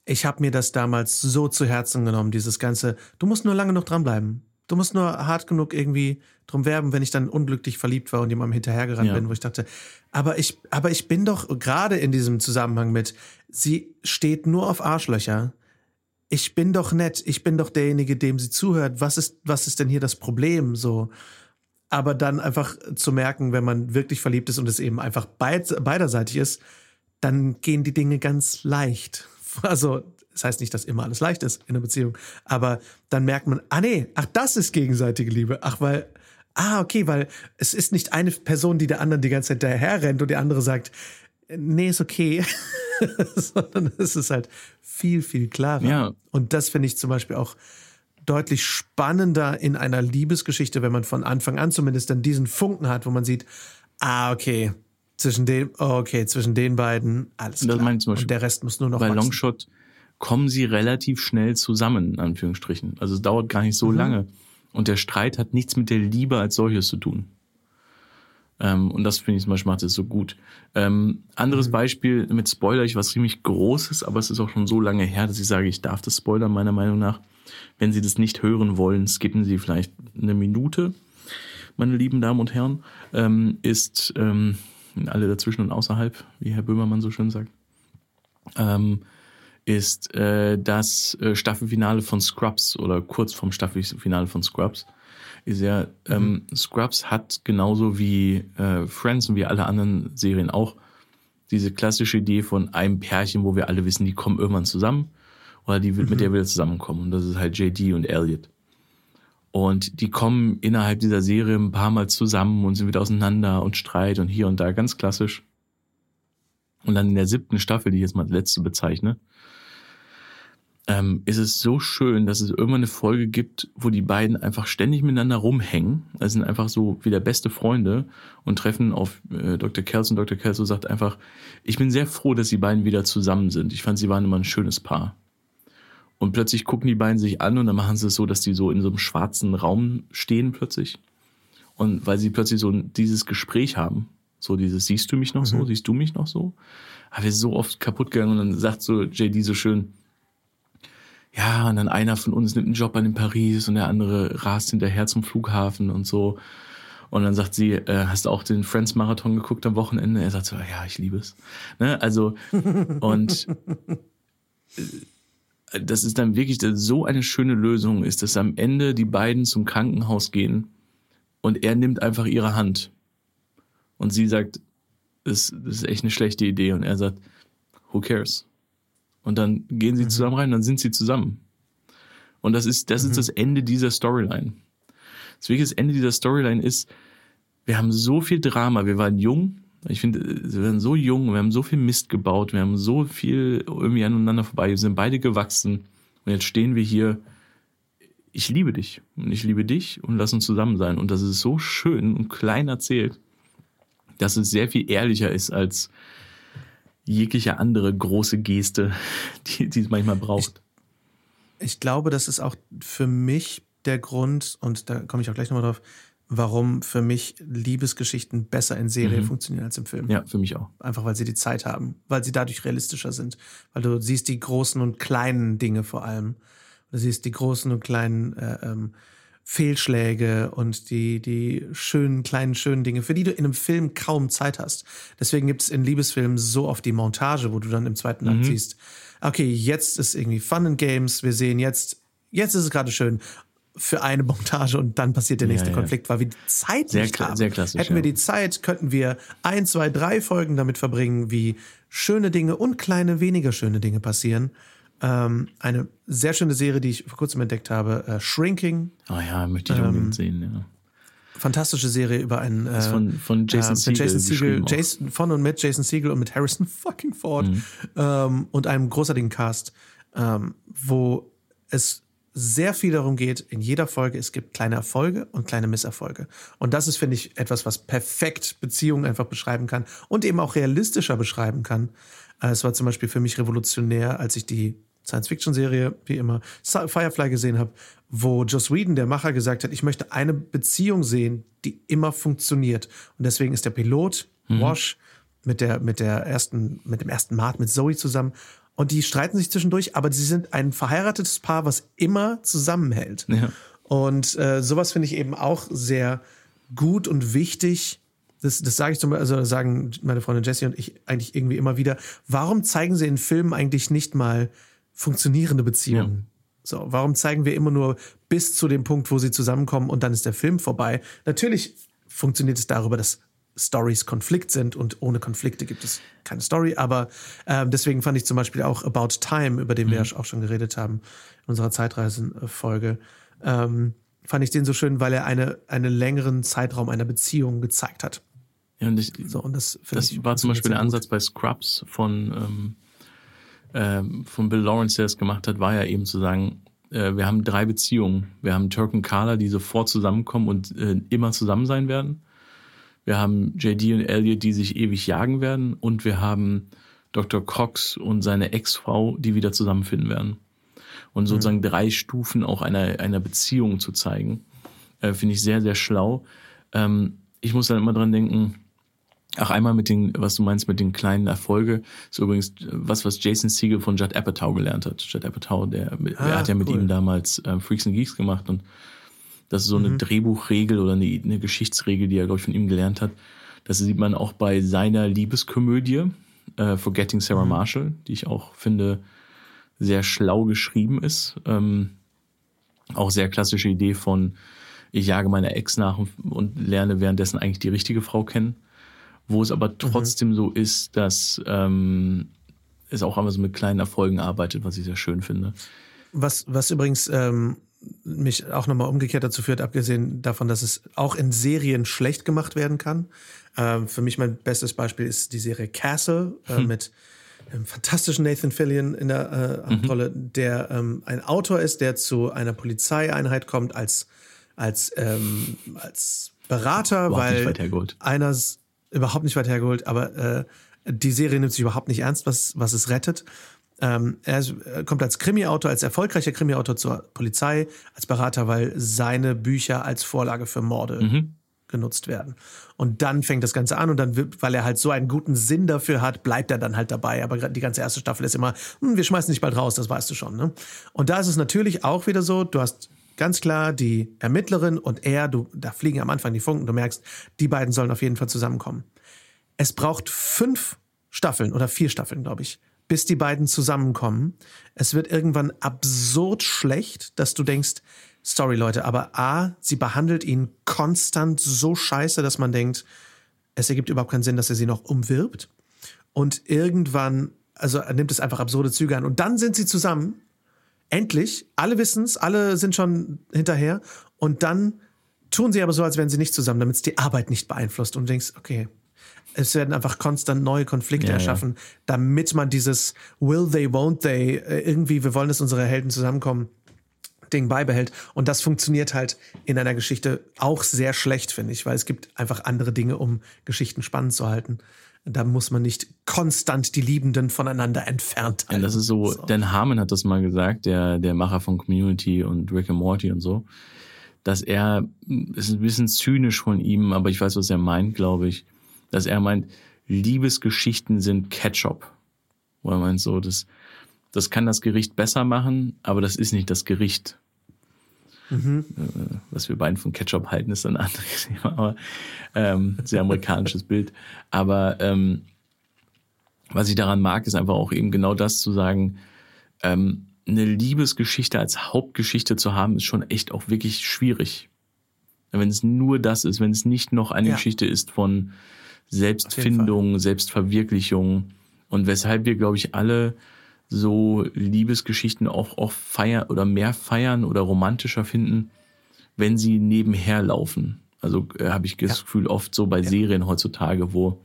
Ich habe mir das damals so zu Herzen genommen, dieses ganze, du musst nur lange noch dranbleiben. Du musst nur hart genug irgendwie drum werben, wenn ich dann unglücklich verliebt war und jemandem hinterhergerannt Ja. bin, wo ich dachte, aber ich, aber ich bin doch gerade in diesem Zusammenhang mit, sie steht nur auf Arschlöcher. Ich bin doch nett, ich bin doch derjenige, dem sie zuhört. Was ist, was ist denn hier das Problem? So aber dann einfach zu merken, wenn man wirklich verliebt ist und es eben einfach beid, beiderseitig ist, dann gehen die Dinge ganz leicht. Also, das heißt nicht, dass immer alles leicht ist in einer Beziehung, aber dann merkt man, ah nee, ach, das ist gegenseitige Liebe. Ach, weil, ah, okay, weil es ist nicht eine Person, die der anderen die ganze Zeit daher rennt und die andere sagt, nee, ist okay, sondern es ist halt viel, viel klarer. Ja. Und das finde ich zum Beispiel auch deutlich spannender in einer Liebesgeschichte, wenn man von Anfang an zumindest dann diesen Funken hat, wo man sieht, ah, okay, zwischen den, okay, zwischen den beiden, alles klar. Und der Rest muss nur noch Bei wachsen. Longshot kommen sie relativ schnell zusammen, in Anführungsstrichen. Also es dauert gar nicht Mhm. so lange. Und der Streit hat nichts mit der Liebe als solches zu tun. Ähm, und das finde ich zum Beispiel macht es so gut. Ähm, anderes mhm. Beispiel mit Spoiler, ich was ziemlich Großes, aber es ist auch schon so lange her, dass ich sage, ich darf das spoilern, meiner Meinung nach. Wenn Sie das nicht hören wollen, skippen Sie vielleicht eine Minute, meine lieben Damen und Herren. Ähm, ist ähm, alle dazwischen und außerhalb, wie Herr Böhmermann so schön sagt. Ähm, ist äh, das äh, Staffelfinale von Scrubs oder kurz vom Staffelfinale von Scrubs ist ja, ähm. Scrubs hat genauso wie äh, Friends und wie alle anderen Serien auch diese klassische Idee von einem Pärchen, wo wir alle wissen, die kommen irgendwann zusammen oder die mhm. mit der wieder zusammenkommen. Und das ist halt JD und Elliot. Und die kommen innerhalb dieser Serie ein paar Mal zusammen und sind wieder auseinander und Streit und hier und da, ganz klassisch. Und dann in der siebten Staffel, die ich jetzt mal letzte bezeichne, ähm, ist es so schön, dass es irgendwann eine Folge gibt, wo die beiden einfach ständig miteinander rumhängen. Das sind einfach so wieder beste Freunde und treffen auf äh, Dr. Kelso und Dr. Kelso sagt einfach, ich bin sehr froh, dass die beiden wieder zusammen sind. Ich fand, sie waren immer ein schönes Paar. Und plötzlich gucken die beiden sich an und dann machen sie es so, dass die so in so einem schwarzen Raum stehen plötzlich. Und weil sie plötzlich so dieses Gespräch haben, so dieses, siehst du mich noch so, mhm. siehst du mich noch so? Aber wir sind so oft kaputt gegangen und dann sagt so JD so schön, ja, und dann einer von uns nimmt einen Job an in Paris und der andere rast hinterher zum Flughafen und so. Und dann sagt sie, äh, hast du auch den Friends-Marathon geguckt am Wochenende? Er sagt so, ja, ich liebe es. Ne? Also, und äh, das ist dann wirklich so eine schöne Lösung, ist, dass am Ende die beiden zum Krankenhaus gehen und er nimmt einfach ihre Hand. Und sie sagt, das, das ist echt eine schlechte Idee. Und er sagt, who cares? Und dann gehen sie mhm. zusammen rein, dann sind sie zusammen. Und das ist, das mhm. ist das Ende dieser Storyline. Das wirkliche Ende dieser Storyline ist, wir haben so viel Drama, wir waren jung, ich finde, wir waren so jung, wir haben so viel Mist gebaut, wir haben so viel irgendwie aneinander vorbei, wir sind beide gewachsen und jetzt stehen wir hier, ich liebe dich und ich liebe dich und lass uns zusammen sein. Und das ist so schön und klein erzählt, dass es sehr viel ehrlicher ist als jegliche andere große Geste, die, die es manchmal braucht. Ich, ich glaube, das ist auch für mich der Grund, und da komme ich auch gleich nochmal drauf, warum für mich Liebesgeschichten besser in Serie mhm. funktionieren als im Film. Ja, für mich auch. Einfach weil sie die Zeit haben, weil sie dadurch realistischer sind. Weil du siehst die großen und kleinen Dinge vor allem. Du siehst die großen und kleinen äh, ähm, Fehlschläge und die, die schönen, kleinen, schönen Dinge, für die du in einem Film kaum Zeit hast. Deswegen gibt es in Liebesfilmen so oft die Montage, wo du dann im zweiten Akt mhm. siehst, okay, jetzt ist irgendwie Fun and Games, wir sehen jetzt, jetzt ist es gerade schön für eine Montage und dann passiert der nächste ja. Konflikt, weil wir die Zeit sehr, nicht haben. Sehr klassisch, Hätten wir die Zeit, könnten wir ein, zwei, drei Folgen damit verbringen, wie schöne Dinge und kleine, weniger schöne Dinge passieren. Ähm, eine sehr schöne Serie, die ich vor kurzem entdeckt habe, äh, Shrinking. Oh ja, möchte ich unbedingt ähm, sehen, ja. Fantastische Serie über einen äh, von, von Jason äh, Segel, Jason Segel Jason, von und mit Jason Siegel und mit Harrison fucking Ford mhm. ähm, und einem großartigen Cast, ähm, wo es sehr viel darum geht, in jeder Folge, es gibt kleine Erfolge und kleine Misserfolge. Und das ist, finde ich, etwas, was perfekt Beziehungen einfach beschreiben kann und eben auch realistischer beschreiben kann. Äh, es war zum Beispiel für mich revolutionär, als ich die Science-Fiction-Serie, wie immer, Firefly gesehen habe, wo Joss Whedon, der Macher, gesagt hat, ich möchte eine Beziehung sehen, die immer funktioniert. Und deswegen ist der Pilot, mhm. Wash, mit der, mit der ersten, mit dem ersten Mart, mit Zoe zusammen. Und die streiten sich zwischendurch, aber sie sind ein verheiratetes Paar, was immer zusammenhält. Ja. Und äh, sowas finde ich eben auch sehr gut und wichtig, das, das sage ich zum Beispiel, also sagen meine Freundin Jessie und ich eigentlich irgendwie immer wieder, warum zeigen sie in Filmen eigentlich nicht mal funktionierende Beziehungen? Ja. So, warum zeigen wir immer nur bis zu dem Punkt, wo sie zusammenkommen und dann ist der Film vorbei? Natürlich funktioniert es darüber, dass Stories Konflikt sind und ohne Konflikte gibt es keine Story. Aber äh, deswegen fand ich zum Beispiel auch About Time, über den mhm. wir ja auch schon geredet haben in unserer Zeitreisenfolge, ähm, fand ich den so schön, weil er eine, einen längeren Zeitraum einer Beziehung gezeigt hat. Ja, und, ich, so, und das, das war zum Beispiel der Ansatz bei Scrubs von, ähm, äh, von Bill Lawrence, der es gemacht hat, war ja eben zu sagen, äh, wir haben drei Beziehungen. Wir haben Turk und Carla, die sofort zusammenkommen und äh, immer zusammen sein werden. Wir haben JD und Elliot, die sich ewig jagen werden. Und wir haben Dr. Cox und seine Ex-Frau, die wieder zusammenfinden werden. Und sozusagen mhm. drei Stufen auch einer, einer Beziehung zu zeigen. Äh, Finde ich sehr, sehr schlau. Ähm, ich muss dann immer dran denken, Ach, einmal mit den, was du meinst mit den kleinen Erfolge, ist übrigens was, was Jason Siegel von Judd Apatow gelernt hat. Judd Apatow, der, ah, der hat ja mit ihm damals äh, Freaks and Geeks gemacht und das ist so eine mhm. Drehbuchregel oder eine, eine Geschichtsregel, die er, glaube ich, von ihm gelernt hat. Das sieht man auch bei seiner Liebeskomödie, äh, Forgetting Sarah mhm. Marshall, die ich auch finde sehr schlau geschrieben ist. Ähm, auch sehr klassische Idee von, ich jage meiner Ex nach und, und lerne währenddessen eigentlich die richtige Frau kennen wo es aber mhm. trotzdem mhm. so ist, dass ähm, es auch einmal so mit kleinen Erfolgen arbeitet, was ich sehr schön finde. Was, was übrigens ähm, mich auch nochmal umgekehrt dazu führt, abgesehen davon, dass es auch in Serien schlecht gemacht werden kann. Ähm, für mich mein bestes Beispiel ist die Serie Castle äh, hm. mit einem fantastischen Nathan Fillion in der äh, Hauptrolle, mhm. der ähm, ein Autor ist, der zu einer Polizeieinheit kommt als als ähm, als Berater, Boah, weil einer überhaupt nicht weit hergeholt, aber äh, die Serie nimmt sich überhaupt nicht ernst, was, was es rettet. Ähm, er kommt als Krimi-Autor, als erfolgreicher Krimi-Autor zur Polizei, als Berater, weil seine Bücher als Vorlage für Morde mhm. genutzt werden. Und dann fängt das Ganze an und dann, weil er halt so einen guten Sinn dafür hat, bleibt er dann halt dabei. Aber die ganze erste Staffel ist immer, hm, wir schmeißen dich bald raus, das weißt du schon. Ne? Und da ist es natürlich auch wieder so, du hast ganz klar die Ermittlerin und er, du, da fliegen am Anfang die Funken, du merkst, die beiden sollen auf jeden Fall zusammenkommen. Es braucht fünf Staffeln oder vier Staffeln, glaube ich, bis die beiden zusammenkommen. Es wird irgendwann absurd schlecht, dass du denkst, sorry Leute, aber A, sie behandelt ihn konstant so scheiße, dass man denkt, es ergibt überhaupt keinen Sinn, dass er sie noch umwirbt. Und irgendwann, also nimmt es einfach absurde Züge an. Und dann sind sie zusammen. Endlich. Alle wissen es, alle sind schon hinterher. Und dann tun sie aber so, als wären sie nicht zusammen, damit es die Arbeit nicht beeinflusst. Und du denkst, okay, es werden einfach konstant neue Konflikte ja, erschaffen, ja. damit man dieses Will they, won't they, äh, irgendwie, wir wollen, dass unsere Helden zusammenkommen, Ding beibehält. Und das funktioniert halt in einer Geschichte auch sehr schlecht, finde ich, weil es gibt einfach andere Dinge, um Geschichten spannend zu halten. Da muss man nicht konstant die Liebenden voneinander entfernt halten. Ja, das ist so, so. Dan Harmon hat das mal gesagt, der, der Macher von Community und Rick and Morty und so, dass er, es ist ein bisschen zynisch von ihm, aber ich weiß, was er meint, glaube ich, dass er meint, Liebesgeschichten sind Ketchup. Wo er meint so, das, das kann das Gericht besser machen, aber das ist nicht das Gericht. Mhm. Äh, was wir beiden von Ketchup halten, ist ein anderes Thema, aber ähm, sehr amerikanisches Bild. Aber ähm, was ich daran mag, ist einfach auch eben genau das zu sagen, ähm, eine Liebesgeschichte als Hauptgeschichte zu haben, ist schon echt auch wirklich schwierig. Wenn es nur das ist, wenn es nicht noch eine ja. Geschichte ist von Selbstfindung, Selbstverwirklichung und weshalb wir, glaube ich, alle so Liebesgeschichten auch, auch feiern oder mehr feiern oder romantischer finden, wenn sie nebenher laufen. Also äh, habe ich das ja. Gefühl oft so bei ja. Serien heutzutage, wo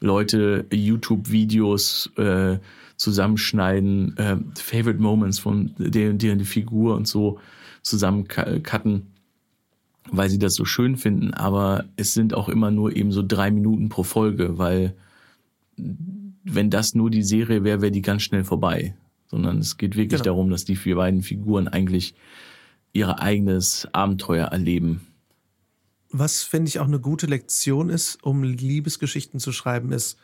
Leute YouTube-Videos äh, zusammenschneiden, äh, Favorite Moments von der, der Figur und so zusammen cutten weil sie das so schön finden, aber es sind auch immer nur eben so drei Minuten pro Folge, weil wenn das nur die Serie wäre, wäre die ganz schnell vorbei. Sondern es geht wirklich genau. darum, dass die vier beiden Figuren eigentlich ihr eigenes Abenteuer erleben. Was finde ich auch eine gute Lektion ist, um Liebesgeschichten zu schreiben, ist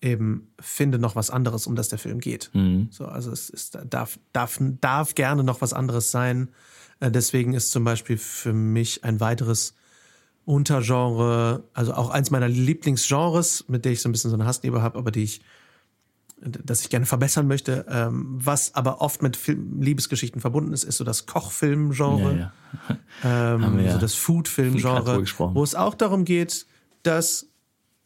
eben finde noch was anderes, um das der Film geht. Mhm. So, also es ist, darf, darf, darf gerne noch was anderes sein. Äh, deswegen ist zum Beispiel für mich ein weiteres Untergenre, also auch eins meiner Lieblingsgenres, mit der ich so ein bisschen so eine Hassliebe habe, aber die ich, das ich gerne verbessern möchte, ähm, was aber oft mit Film, Liebesgeschichten verbunden ist, ist so das Kochfilmgenre, ja, ja. ähm, ja so das Foodfilmgenre, wo es auch darum geht, dass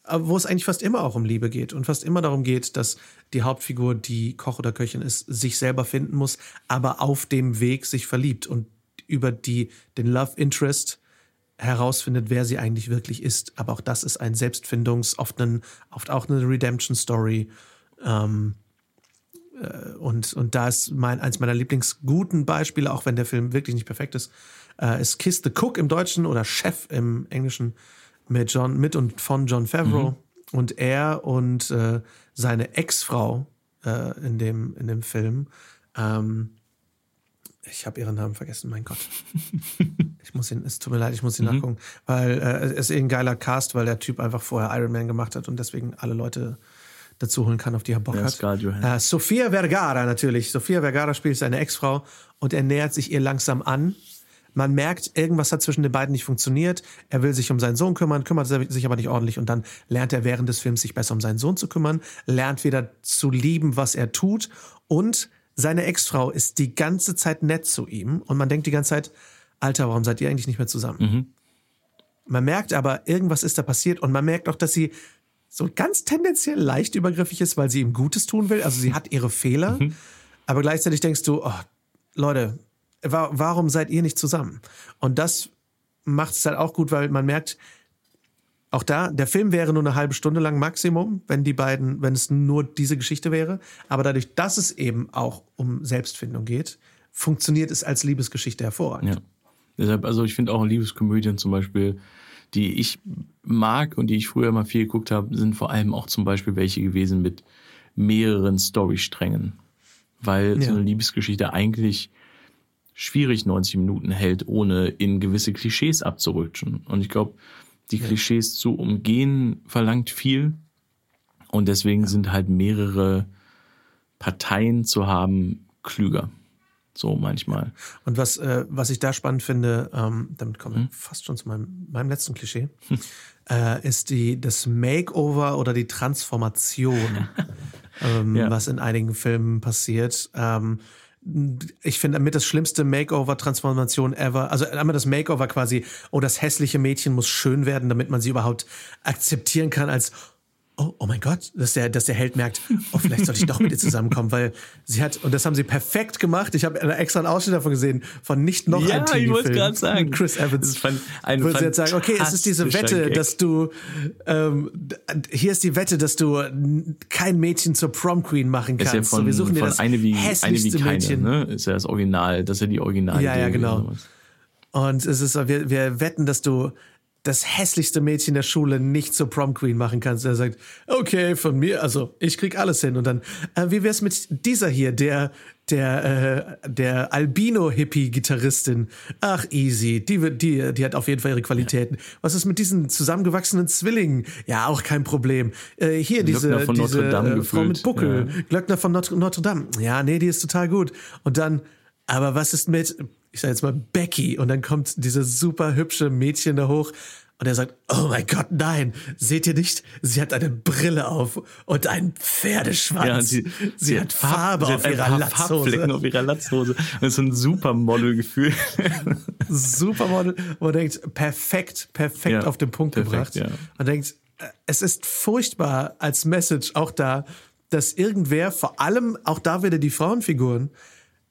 äh, wo es eigentlich fast immer auch um Liebe geht und fast immer darum geht, dass die Hauptfigur, die Koch oder Köchin ist, sich selber finden muss, aber auf dem Weg sich verliebt. Und über die, den Love Interest herausfindet, wer sie eigentlich wirklich ist. Aber auch das ist ein Selbstfindungs-, oft, ein, oft auch eine Redemption-Story. Ähm, äh, und, und da ist mein, eins meiner Lieblingsguten Beispiele, auch wenn der Film wirklich nicht perfekt ist, äh, ist Kiss the Cook im Deutschen oder Chef im Englischen mit John, mit und von John Favreau. Mhm. Und er und äh, seine Ex-Frau äh, in, dem, in dem Film ähm, ich habe ihren Namen vergessen, mein Gott. Ich muss ihn, es tut mir leid, ich muss ihn mhm. nachgucken, weil äh, es ist eh ein geiler Cast, weil der Typ einfach vorher Iron Man gemacht hat und deswegen alle Leute dazu holen kann, auf die er Bock ja, hat. Äh, Sofia Vergara natürlich. Sofia Vergara spielt seine Ex-Frau und er nähert sich ihr langsam an. Man merkt, irgendwas hat zwischen den beiden nicht funktioniert. Er will sich um seinen Sohn kümmern, kümmert sich aber nicht ordentlich und dann lernt er während des Films sich besser um seinen Sohn zu kümmern, lernt wieder zu lieben, was er tut und seine Ex-Frau ist die ganze Zeit nett zu ihm und man denkt die ganze Zeit, Alter, warum seid ihr eigentlich nicht mehr zusammen? Mhm. Man merkt aber, irgendwas ist da passiert und man merkt auch, dass sie so ganz tendenziell leicht übergriffig ist, weil sie ihm Gutes tun will. Also sie hat ihre Fehler, mhm. aber gleichzeitig denkst du, oh, Leute, wa warum seid ihr nicht zusammen? Und das macht es halt auch gut, weil man merkt, auch da, der Film wäre nur eine halbe Stunde lang Maximum, wenn die beiden, wenn es nur diese Geschichte wäre. Aber dadurch, dass es eben auch um Selbstfindung geht, funktioniert es als Liebesgeschichte hervorragend. Ja. Deshalb, also ich finde auch Liebeskomödien zum Beispiel, die ich mag und die ich früher mal viel geguckt habe, sind vor allem auch zum Beispiel welche gewesen mit mehreren Storysträngen. Weil ja. so eine Liebesgeschichte eigentlich schwierig 90 Minuten hält, ohne in gewisse Klischees abzurutschen. Und ich glaube, die. Klischees zu umgehen verlangt viel. Und deswegen sind halt mehrere Parteien zu haben klüger. So manchmal. Und was, äh, was ich da spannend finde, ähm, damit kommen wir hm? fast schon zu meinem, meinem letzten Klischee, hm. äh, ist die, das Makeover oder die Transformation, ähm, ja. was in einigen Filmen passiert. Ähm, ich finde damit das schlimmste Makeover-Transformation ever. Also einmal das Makeover quasi, oh, das hässliche Mädchen muss schön werden, damit man sie überhaupt akzeptieren kann als, oh, oh mein Gott, dass der, dass der Held merkt, oh, vielleicht sollte ich doch mit ihr zusammenkommen, weil sie hat, und das haben sie perfekt gemacht. Ich habe extra einen Ausschnitt davon gesehen, von nicht noch ja, ein TV-Film. ich wollte gerade sagen. Chris Evans. Ist ein wo sie jetzt sagen, okay, es ist diese Wette, dass du, ähm, hier ist die Wette, dass du kein Mädchen zur Prom Queen machen kannst. Ist ja von, so, wir suchen dir das eine wie, eine wie keine, Mädchen. Ne? Ist ja das Original, das ist ja die Original. Ja, ja, genau. Und es ist, wir, wir wetten, dass du das hässlichste Mädchen der Schule nicht zur Prom Queen machen kannst. Er sagt, okay, von mir, also ich krieg alles hin. Und dann, äh, wie wär's mit dieser hier, der, der, äh, der Albino-Hippie-Gitarristin? Ach, easy, die, die, die hat auf jeden Fall ihre Qualitäten. Ja. Was ist mit diesen zusammengewachsenen Zwillingen? Ja, auch kein Problem. Äh, hier, diese, Glöckner diese Notre äh, Frau mit Buckel, ja. Glöckner von Notre, Notre Dame. Ja, nee, die ist total gut. Und dann, aber was ist mit ich sage jetzt mal Becky und dann kommt dieses super hübsche Mädchen da hoch und er sagt, oh mein Gott, nein, seht ihr nicht? Sie hat eine Brille auf und einen Pferdeschwanz. Ja, sie, sie, sie, hat Farbe auf, ihrer Latzhose. auf ihrer Latzhose. Das ist ein Supermodel-Gefühl. Supermodel, wo man denkt, perfekt, perfekt ja, auf den Punkt perfekt, gebracht. Ja. Man denkt, äh, es ist furchtbar als Message auch da, dass irgendwer, vor allem auch da wieder die Frauenfiguren,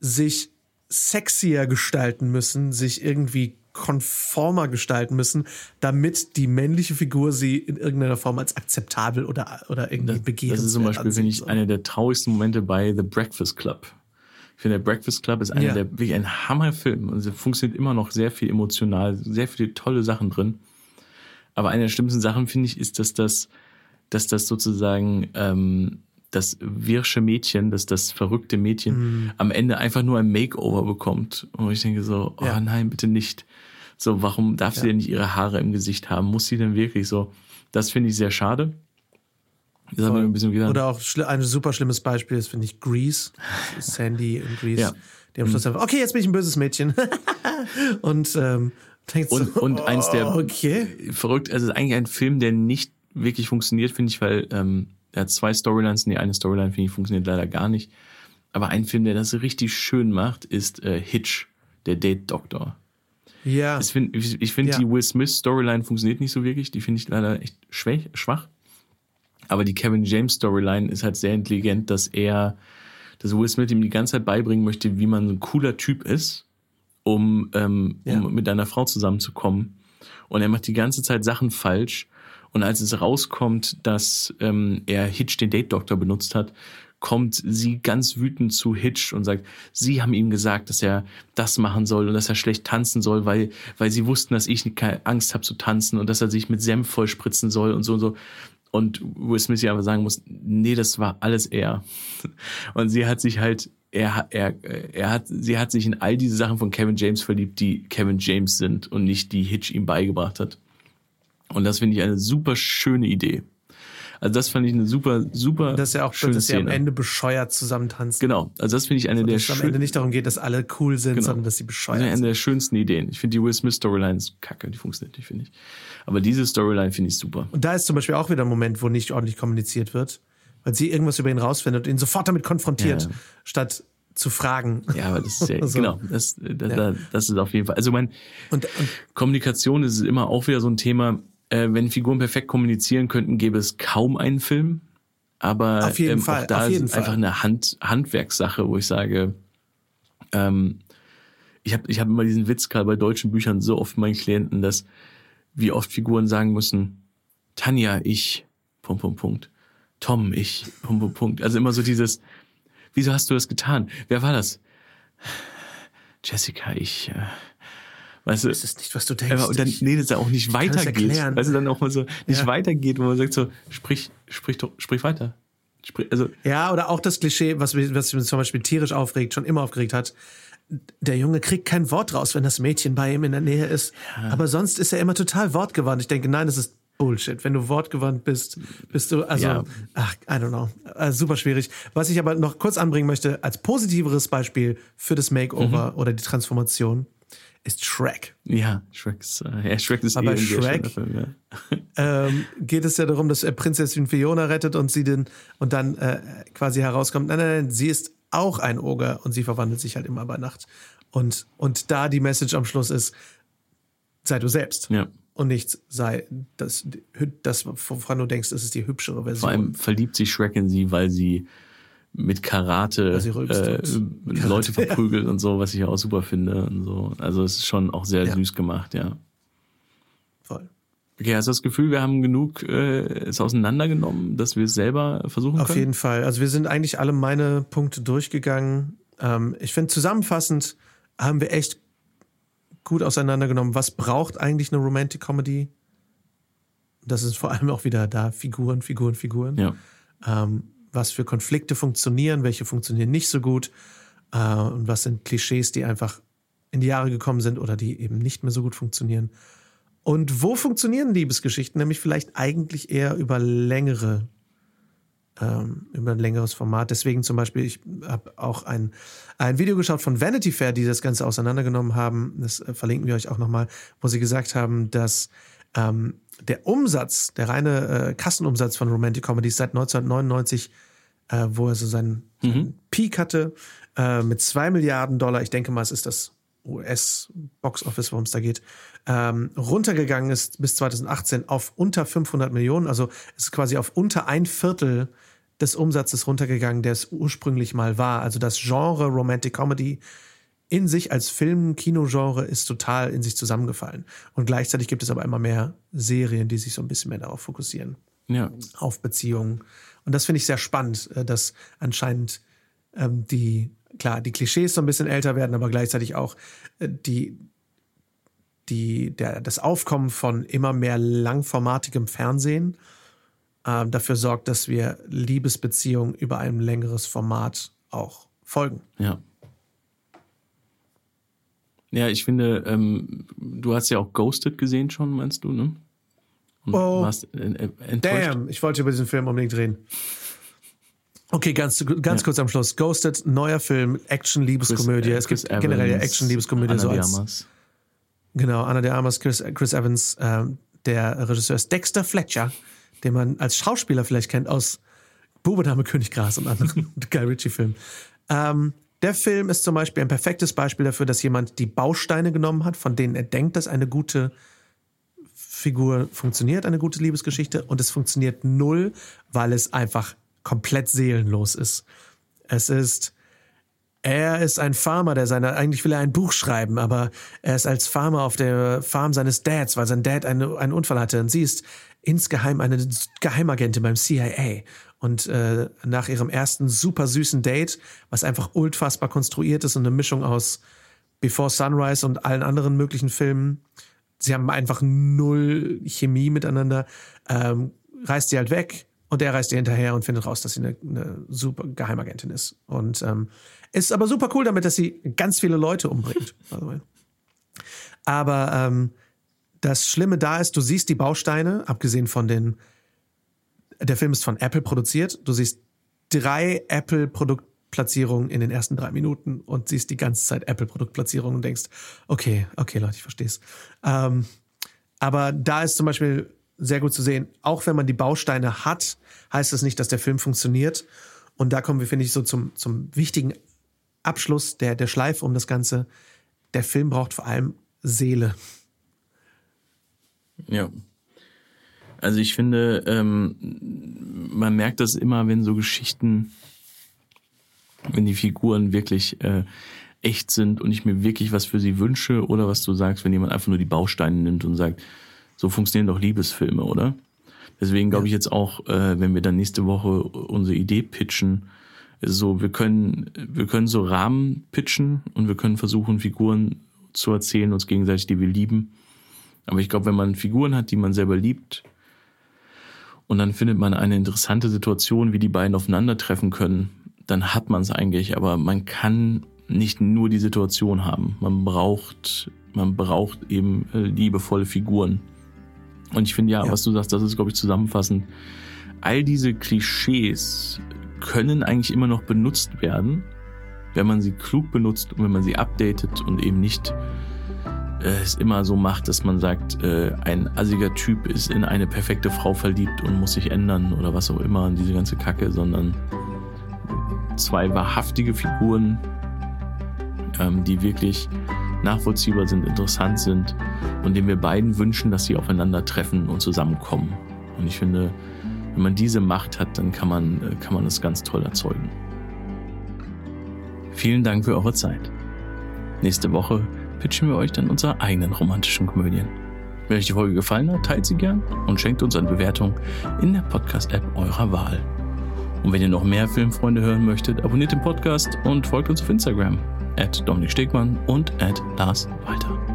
sich sexier gestalten müssen, sich irgendwie konformer gestalten müssen, damit die männliche Figur sie in irgendeiner Form als akzeptabel oder, oder irgendwie begehrenswert Das ist zum Beispiel, finde ich, einer der traurigsten Momente bei The Breakfast Club. Ich finde, der Breakfast Club ist einer ja. der wirklich ein Hammerfilm. Also funktioniert immer noch sehr viel emotional, sehr viele tolle Sachen drin. Aber eine der schlimmsten Sachen, finde ich, ist, dass das, dass das sozusagen ähm, das wirsche Mädchen, das das verrückte Mädchen mhm. am Ende einfach nur ein Makeover bekommt. Und ich denke so, oh ja. nein, bitte nicht. So, warum darf ja. sie denn nicht ihre Haare im Gesicht haben? Muss sie denn wirklich so? Das finde ich sehr schade. Oder auch ein super schlimmes Beispiel ist, finde ich, Grease. Sandy in Grease. Ja. Die haben Schluss mhm. einfach, okay, jetzt bin ich ein böses Mädchen. und ähm, denkt und, so, und oh, eins der okay. verrückt, also es ist eigentlich ein Film, der nicht wirklich funktioniert, finde ich, weil ähm, er hat zwei Storylines. Die eine Storyline, finde ich, funktioniert leider gar nicht. Aber ein Film, der das richtig schön macht, ist äh, Hitch, der Date-Doktor. Ja. Ich finde, find, ja. die Will Smith-Storyline funktioniert nicht so wirklich. Die finde ich leider echt schwach, schwach. Aber die Kevin James-Storyline ist halt sehr intelligent, dass er, dass Will Smith ihm die ganze Zeit beibringen möchte, wie man so ein cooler Typ ist, um, ähm, ja. um mit einer Frau zusammenzukommen. Und er macht die ganze Zeit Sachen falsch und als es rauskommt, dass ähm, er Hitch den Date-Doktor benutzt hat, kommt sie ganz wütend zu Hitch und sagt, sie haben ihm gesagt, dass er das machen soll und dass er schlecht tanzen soll, weil, weil sie wussten, dass ich keine Angst habe zu tanzen und dass er sich mit Senf vollspritzen soll und so und so. Und Will Smith ja aber sagen muss, nee, das war alles er. Und sie hat sich halt er, er, er hat, sie hat sich in all diese Sachen von Kevin James verliebt, die Kevin James sind und nicht die Hitch ihm beigebracht hat. Und das finde ich eine super schöne Idee. Also das fand ich eine super, super Das ist ja auch, schöne dass sie am. Ende bescheuert zusammentanzen. Genau, also das finde ich eine der Dass es am Ende schönsten. nicht darum geht, dass alle cool sind, Genau. sondern dass sie bescheuert eine sind. der schönsten Ideen. Ich finde die Will Smith Storyline ist kacke, die funktioniert nicht, finde ich. Aber diese Storyline finde ich super. Und da ist zum Beispiel auch wieder ein Moment, wo nicht ordentlich kommuniziert wird, weil sie irgendwas über ihn rausfindet und ihn sofort damit konfrontiert, Ja, ja. statt zu fragen. Ja, aber das ist ja, So. genau, das, das, das ist auf jeden Fall. Also mein Und, und Kommunikation ist immer auch wieder so ein Thema. Äh, wenn Figuren perfekt kommunizieren könnten, gäbe es kaum einen Film. Aber Auf jeden ähm, Fall, auch da auf jeden ist einfach Fall. eine Hand, Handwerkssache, wo ich sage, ähm, ich habe ich hab immer diesen Witz gerade bei deutschen Büchern so oft meinen Klienten, dass wie oft Figuren sagen müssen, Tanja, ich, Punkt, Punkt, Punkt. Tom, ich, Punkt, Punkt, Punkt. Also immer so dieses, wieso hast du das getan? Wer war das? Jessica, ich, äh, weißt du, das ist nicht, was du denkst. aber und dann, nee, dass er auch nicht es weitergeht. Weißt du, dann auch mal so nicht Ja. weitergeht, wo man sagt so, sprich, sprich doch, sprich weiter. Sprich, also, Ja, oder auch das Klischee, was mich, was mich zum Beispiel tierisch aufregt, schon immer aufgeregt hat. Der Junge kriegt kein Wort raus, wenn das Mädchen bei ihm in der Nähe ist. Aber sonst ist er immer total wortgewandt. Ich denke, nein, das ist Bullshit. Wenn du wortgewandt bist, bist du, also, Ja. ach, I don't know. Äh, super schwierig. Was ich aber noch kurz anbringen möchte, als positiveres Beispiel für das Makeover Mhm. oder die Transformation, ist Shrek. ja, Shrek ist, äh, ja, Shrek ist Aber eh ein sehr Shrek- Film, ja. ähm, geht es ja darum, dass er Prinzessin Fiona rettet und sie den und dann äh, quasi herauskommt, nein, nein, nein, sie ist auch ein Oger und sie verwandelt sich halt immer bei Nacht. Und, und da die Message am Schluss ist, sei du selbst. Ja. Und nicht sei das, das, woran du denkst, das ist die hübschere Version. Vor allem verliebt sich Shrek in sie, weil sie mit Karate rülpst äh, und- Leute Karate, ja. verprügelt und so, was ich auch super finde und so. Also es ist schon auch sehr Ja. süß gemacht, ja. Voll. Okay, hast du das Gefühl, wir haben genug äh, es auseinandergenommen, dass wir es selber versuchen Auf können? jeden Fall. Also wir sind eigentlich alle meine Punkte durchgegangen. Ähm, ich finde, zusammenfassend haben wir echt gut auseinandergenommen, was braucht eigentlich eine Romantic Comedy? Das ist vor allem auch wieder da, Figuren, Figuren, Figuren. Ja. Ähm, was für Konflikte funktionieren, welche funktionieren nicht so gut äh, und was sind Klischees, die einfach in die Jahre gekommen sind oder die eben nicht mehr so gut funktionieren. Und wo funktionieren Liebesgeschichten? Nämlich vielleicht eigentlich eher über längere, ähm, über ein längeres Format. Deswegen zum Beispiel, ich habe auch ein, ein Video geschaut von Vanity Fair, die das Ganze auseinandergenommen haben. Das äh, verlinken wir euch auch nochmal, wo sie gesagt haben, dass ähm, der Umsatz, der reine äh, Kassenumsatz von Romantic Comedies seit 1999, äh, wo er so seinen, seinen Peak hatte, äh, mit zwei Milliarden Dollar, ich denke mal, es ist das US-Box-Office, worum es da geht, ähm, runtergegangen ist bis 2018 auf unter 500 Millionen. Also es ist quasi auf unter ein Viertel des Umsatzes runtergegangen, der es ursprünglich mal war. Also das Genre Romantic Comedy in sich als Film, Kinogenre ist total in sich zusammengefallen. Und gleichzeitig gibt es aber immer mehr Serien, die sich so ein bisschen mehr darauf fokussieren Ja. auf Beziehungen. Und das finde ich sehr spannend, äh, dass anscheinend ähm, die, klar, die Klischees so ein bisschen älter werden, aber gleichzeitig auch äh, die, die, der, das Aufkommen von immer mehr langformatigem Fernsehen ähm, dafür sorgt, dass wir Liebesbeziehungen über ein längeres Format auch folgen. Ja. Ja, ich finde, ähm, du hast ja auch Ghosted gesehen schon, meinst du, ne? Und Oh. äh, äh. Damn, ich wollte über diesen Film unbedingt reden. Okay, ganz, ganz Ja. kurz am Schluss. Ghosted, neuer Film, Action-Liebeskomödie. Äh, es gibt Chris generell ja Evans, Action-Liebeskomödie Anna so de als Armas. Genau, Anna de Armas, Chris, Chris Evans, ähm, der Regisseur ist Dexter Fletcher, den man als Schauspieler vielleicht kennt aus Bube, Dame, König, Gras und anderen Guy Ritchie-Filmen. Ähm, der Film ist zum Beispiel ein perfektes Beispiel dafür, dass jemand die Bausteine genommen hat, von denen er denkt, dass eine gute Figur funktioniert, eine gute Liebesgeschichte, und es funktioniert null, weil es einfach komplett seelenlos ist. Es ist er ist ein Farmer, der seine, eigentlich will er ein Buch schreiben, aber er ist als Farmer auf der Farm seines Dads, weil sein Dad eine, einen Unfall hatte. Und sie ist insgeheim eine Geheimagentin beim CIA. Und äh, nach ihrem ersten super süßen Date, was einfach unfassbar konstruiert ist und eine Mischung aus Before Sunrise und allen anderen möglichen Filmen, sie haben einfach null Chemie miteinander, ähm, reist sie halt weg Und der reist ihr hinterher und findet raus, dass sie eine, eine super Geheimagentin ist. Und ähm, ist aber super cool damit, dass sie ganz viele Leute umbringt. aber ähm, das Schlimme da ist, du siehst die Bausteine, abgesehen von den. Der Film ist von Apple produziert. Du siehst drei Apple-Produktplatzierungen in den ersten drei Minuten und siehst die ganze Zeit Apple-Produktplatzierungen und denkst, okay, okay, Leute, ich verstehe es. Ähm, aber da ist zum Beispiel sehr gut zu sehen, auch wenn man die Bausteine hat, heißt das nicht, dass der Film funktioniert. Und da kommen wir, finde ich, so zum, zum wichtigen Abschluss der, der Schleife um das Ganze. Der Film braucht vor allem Seele. Ja. Also ich finde, ähm, man merkt das immer, wenn so Geschichten, wenn die Figuren wirklich äh, echt sind und ich mir wirklich was für sie wünsche oder was du sagst, wenn jemand einfach nur die Bausteine nimmt und sagt, so funktionieren doch Liebesfilme, oder? Deswegen glaube ich jetzt auch, äh, wenn wir dann nächste Woche unsere Idee pitchen, so wir können wir können so Rahmen pitchen und wir können versuchen Figuren zu erzählen uns gegenseitig, die wir lieben. Aber ich glaube, wenn man Figuren hat, die man selber liebt, und dann findet man eine interessante Situation, wie die beiden aufeinandertreffen können, dann hat man es eigentlich. Aber man kann nicht nur die Situation haben. Man braucht, man braucht eben äh, liebevolle Figuren. Und ich finde ja, ja, was du sagst, das ist, glaube ich, zusammenfassend. All diese Klischees können eigentlich immer noch benutzt werden, wenn man sie klug benutzt und wenn man sie updatet und eben nicht es immer so macht, dass man sagt, äh, ein assiger Typ ist in eine perfekte Frau verliebt und muss sich ändern oder was auch immer, diese ganze Kacke, sondern zwei wahrhaftige Figuren, ähm, die wirklich nachvollziehbar sind, interessant sind und denen wir beiden wünschen, dass sie aufeinandertreffen und zusammenkommen. Und ich finde, wenn man diese Macht hat, dann kann man, äh, kann man das ganz toll erzeugen. Vielen Dank für eure Zeit. Nächste Woche pitchen wir euch dann unsere eigenen romantischen Komödien. Wenn euch die Folge gefallen hat, teilt sie gern und schenkt uns eine Bewertung in der Podcast-App eurer Wahl. Und wenn ihr noch mehr Filmfreunde hören möchtet, abonniert den Podcast und folgt uns auf Instagram at Dominik Stegmann und at Lars Walter.